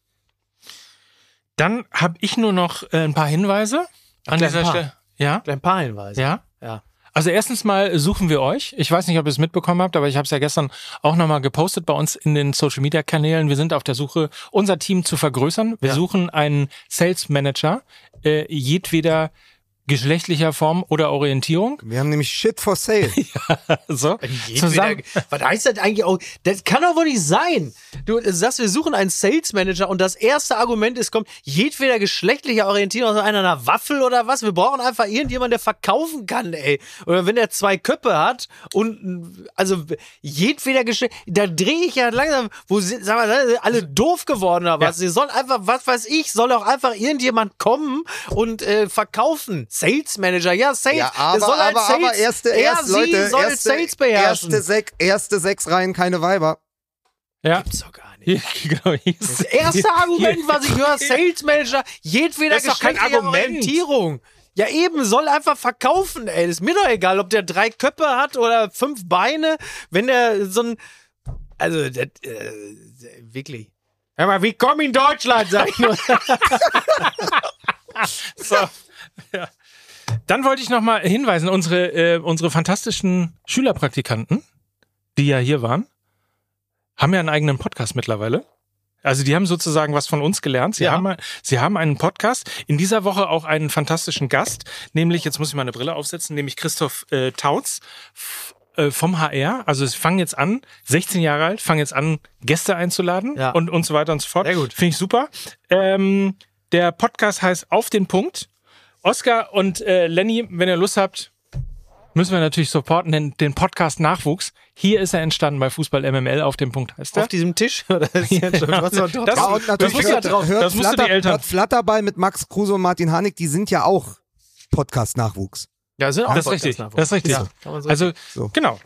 Dann habe ich nur noch äh, ein paar Hinweise an Gleich dieser ein paar. Stelle. Ja? Ein paar Hinweise. Ja? Ja. Also erstens mal suchen wir euch. Ich weiß nicht, ob ihr es mitbekommen habt, aber ich habe es ja gestern auch nochmal gepostet bei uns in den Social Media Kanälen. Wir sind auf der Suche, unser Team zu vergrößern. Wir Ja. suchen einen Sales Manager äh, jedweder geschlechtlicher Form oder Orientierung. Wir haben nämlich Shit for Sale. So, Jedweder, zusammen. was heißt das eigentlich auch? Das kann doch wohl nicht sein. Du sagst, wir suchen einen Sales Manager und das erste Argument ist, kommt jedweder geschlechtliche Orientierung aus einer, einer Waffel oder was? Wir brauchen einfach irgendjemanden, der verkaufen kann, ey. Oder wenn er zwei Köpfe hat und also jedweder Geschlecht, da drehe ich ja langsam, wo sind, sag mal, sind alle doof geworden oder was? Sie sollen einfach, was weiß ich, soll auch einfach irgendjemand kommen und äh, verkaufen. Sales Manager, ja, Sales. Ja, Der aber, soll aber, Sales, aber erste, er, erst, sie Leute, soll erste, Sales beherrschen. erste, sech, erste sechs Reihen, keine Weiber. Ja. Gibt's doch gar nicht. Genau, Das erste Argument, was ich höre, Sales Manager, jedweder geschlechtliche. Orientierung. Ja, eben, soll einfach verkaufen, ey. ist mir doch egal, ob der drei Köpfe hat oder fünf Beine, wenn der so ein. Also, das, äh, wirklich. Hör mal, willkommen in Deutschland, sag ich nur. So. Ja. Dann wollte ich noch mal hinweisen, unsere, äh, unsere fantastischen Schülerpraktikanten, die ja hier waren, haben ja einen eigenen Podcast mittlerweile. Also die haben sozusagen was von uns gelernt. Sie, Ja. haben, sie haben einen Podcast. In dieser Woche auch einen fantastischen Gast, nämlich, jetzt muss ich meine Brille aufsetzen, nämlich Christoph äh, Tautz äh, vom HR. Also sie fangen jetzt an, 16 Jahre alt, fangen jetzt an, Gäste einzuladen Ja. und, und so weiter und so fort. Sehr gut. Finde ich super. Ähm, der Podcast heißt Auf den Punkt. Oscar und äh, Lenny, wenn ihr Lust habt, müssen wir natürlich supporten, den, den Podcast Nachwuchs. Hier ist er entstanden bei Fußball MML auf dem Punkt heißt er. Auf diesem Tisch? Oder ist jetzt schon drauf? Das- Ja, und natürlich ja hört, drauf- hört, das musst du die Flatter, Eltern- hört Flatterball mit Max Kruse und Martin Hanig, die sind ja auch Podcast-Nachwuchs. Ja, sind auch Das ist richtig. Das ist richtig. Ja, so Also, So. genau.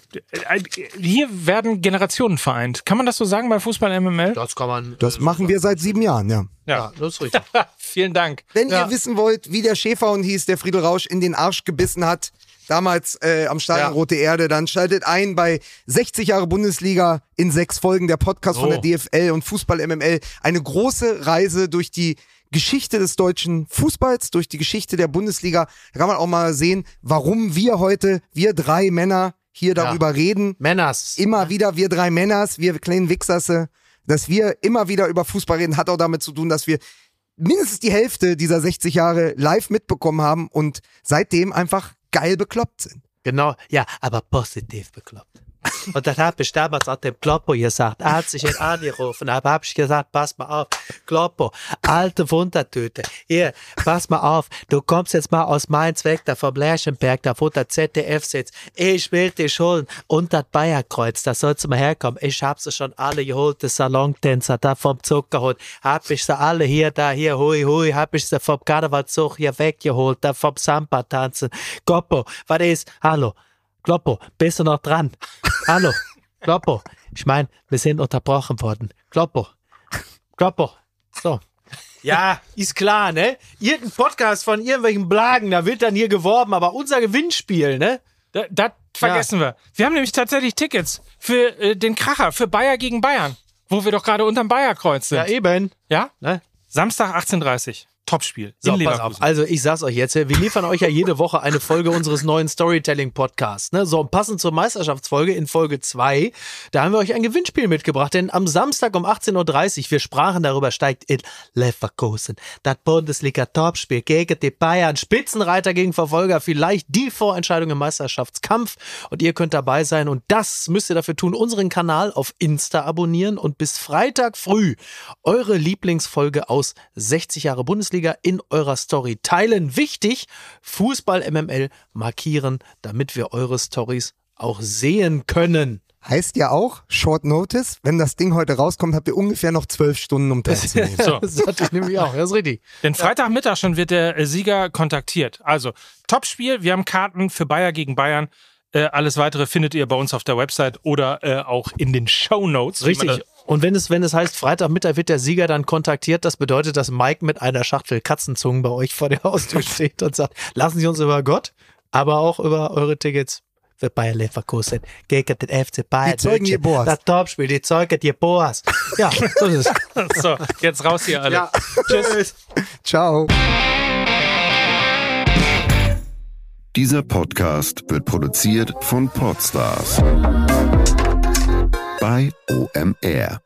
Hier werden Generationen vereint. Kann man das so sagen bei Fußball MML? Das kann man. Das äh, machen wir seit sieben Jahren, ja. Ja, das ist richtig. Vielen Dank. Wenn Ja. ihr wissen wollt, wie der Schäferhund hieß, der Friedel Rausch in den Arsch gebissen hat, damals äh, am Stadion Ja. Rote Erde, dann schaltet ein bei 60 Jahre Bundesliga in sechs Folgen der Podcast von Oh. der DFL und Fußball MML. Eine große Reise durch die Geschichte des deutschen Fußballs, durch die Geschichte der Bundesliga. Da kann man auch mal sehen, warum wir heute, wir drei Männer, hier darüber reden. Männers. Immer wieder, wir drei Männers, wir kleinen Wichserse, dass wir immer wieder über Fußball reden, hat auch damit zu tun, dass wir mindestens die Hälfte dieser 60 Jahre live mitbekommen haben und seitdem einfach geil bekloppt sind. Genau, ja, aber positiv bekloppt. Und dann habe ich damals an dem Kloppo gesagt, hat sich ihn angerufen, aber habe ich gesagt, pass mal auf, Kloppo, alte Wundertüte, hier, pass mal auf, du kommst jetzt mal aus Mainz weg, da vom Lerchenberg, da wo der ZDF sitzt, ich will dich holen. Und das Bayerkreuz, da sollst du mal herkommen, ich hab sie schon alle geholt, die Salontänzer da vom Zug geholt, hab ich sie alle hier, da, hier, hui, hui, hab ich sie vom Karnevalzug hier weggeholt, da vom Samba tanzen, Kloppo, was ist, hallo, Kloppo, bist du noch dran? Hallo, Kloppo. Ich meine, wir sind unterbrochen worden. Kloppo. Kloppo. So. Ja, ist klar, ne? Irgendein Podcast von irgendwelchen Blagen, da wird dann hier geworben, aber unser Gewinnspiel, ne? Da, das vergessen wir. Wir haben nämlich tatsächlich Tickets für äh, den Kracher, für Bayer gegen Bayern, wo wir doch gerade unterm Bayerkreuz sind. Ja, eben. Ja? Ne? Samstag 18.30 Topspiel. So, in pass auf. Also ich sag's euch jetzt, wir liefern euch ja jede Woche eine Folge unseres neuen Storytelling-Podcasts. Ne? So, und passend zur Meisterschaftsfolge in Folge 2, da haben wir euch ein Gewinnspiel mitgebracht. Denn am Samstag um 18.30 Uhr, wir sprachen darüber, steigt in Leverkusen das Bundesliga-Topspiel gegen die Bayern. Spitzenreiter gegen Verfolger, vielleicht die Vorentscheidung im Meisterschaftskampf. Und ihr könnt dabei sein. Und das müsst ihr dafür tun, unseren Kanal auf Insta abonnieren und bis Freitag früh eure Lieblingsfolge aus 60 Jahre Bundesliga in eurer Story teilen. Wichtig, Fußball MML markieren, damit wir eure Stories auch sehen können. Heißt ja auch, Short Notice, wenn das Ding heute rauskommt, habt ihr ungefähr noch zwölf Stunden, um teilzunehmen. So. Das hatte ich nämlich auch, das ist richtig. Denn Freitagmittag schon wird der äh, Sieger kontaktiert. Also, Topspiel, wir haben Karten für Bayer gegen Bayern. Äh, alles weitere findet ihr bei uns auf der Website oder äh, auch in den Show Notes. Richtig. Und wenn es, wenn es heißt, Freitagmittag wird der Sieger dann kontaktiert, das bedeutet, dass Mike mit einer Schachtel Katzenzungen bei euch vor der Haustür steht und sagt, lassen Sie uns über Gott, aber auch über eure Tickets für Bayer Leverkusen gegen den FC Bayern. Die Zeugen München. Jeboas. Das Topspiel, die Zeugen Jeboas. Ja, so ist es. So, jetzt raus hier alle. Ja. Tschüss. Ciao. Dieser Podcast wird produziert von Podstars bei OMR.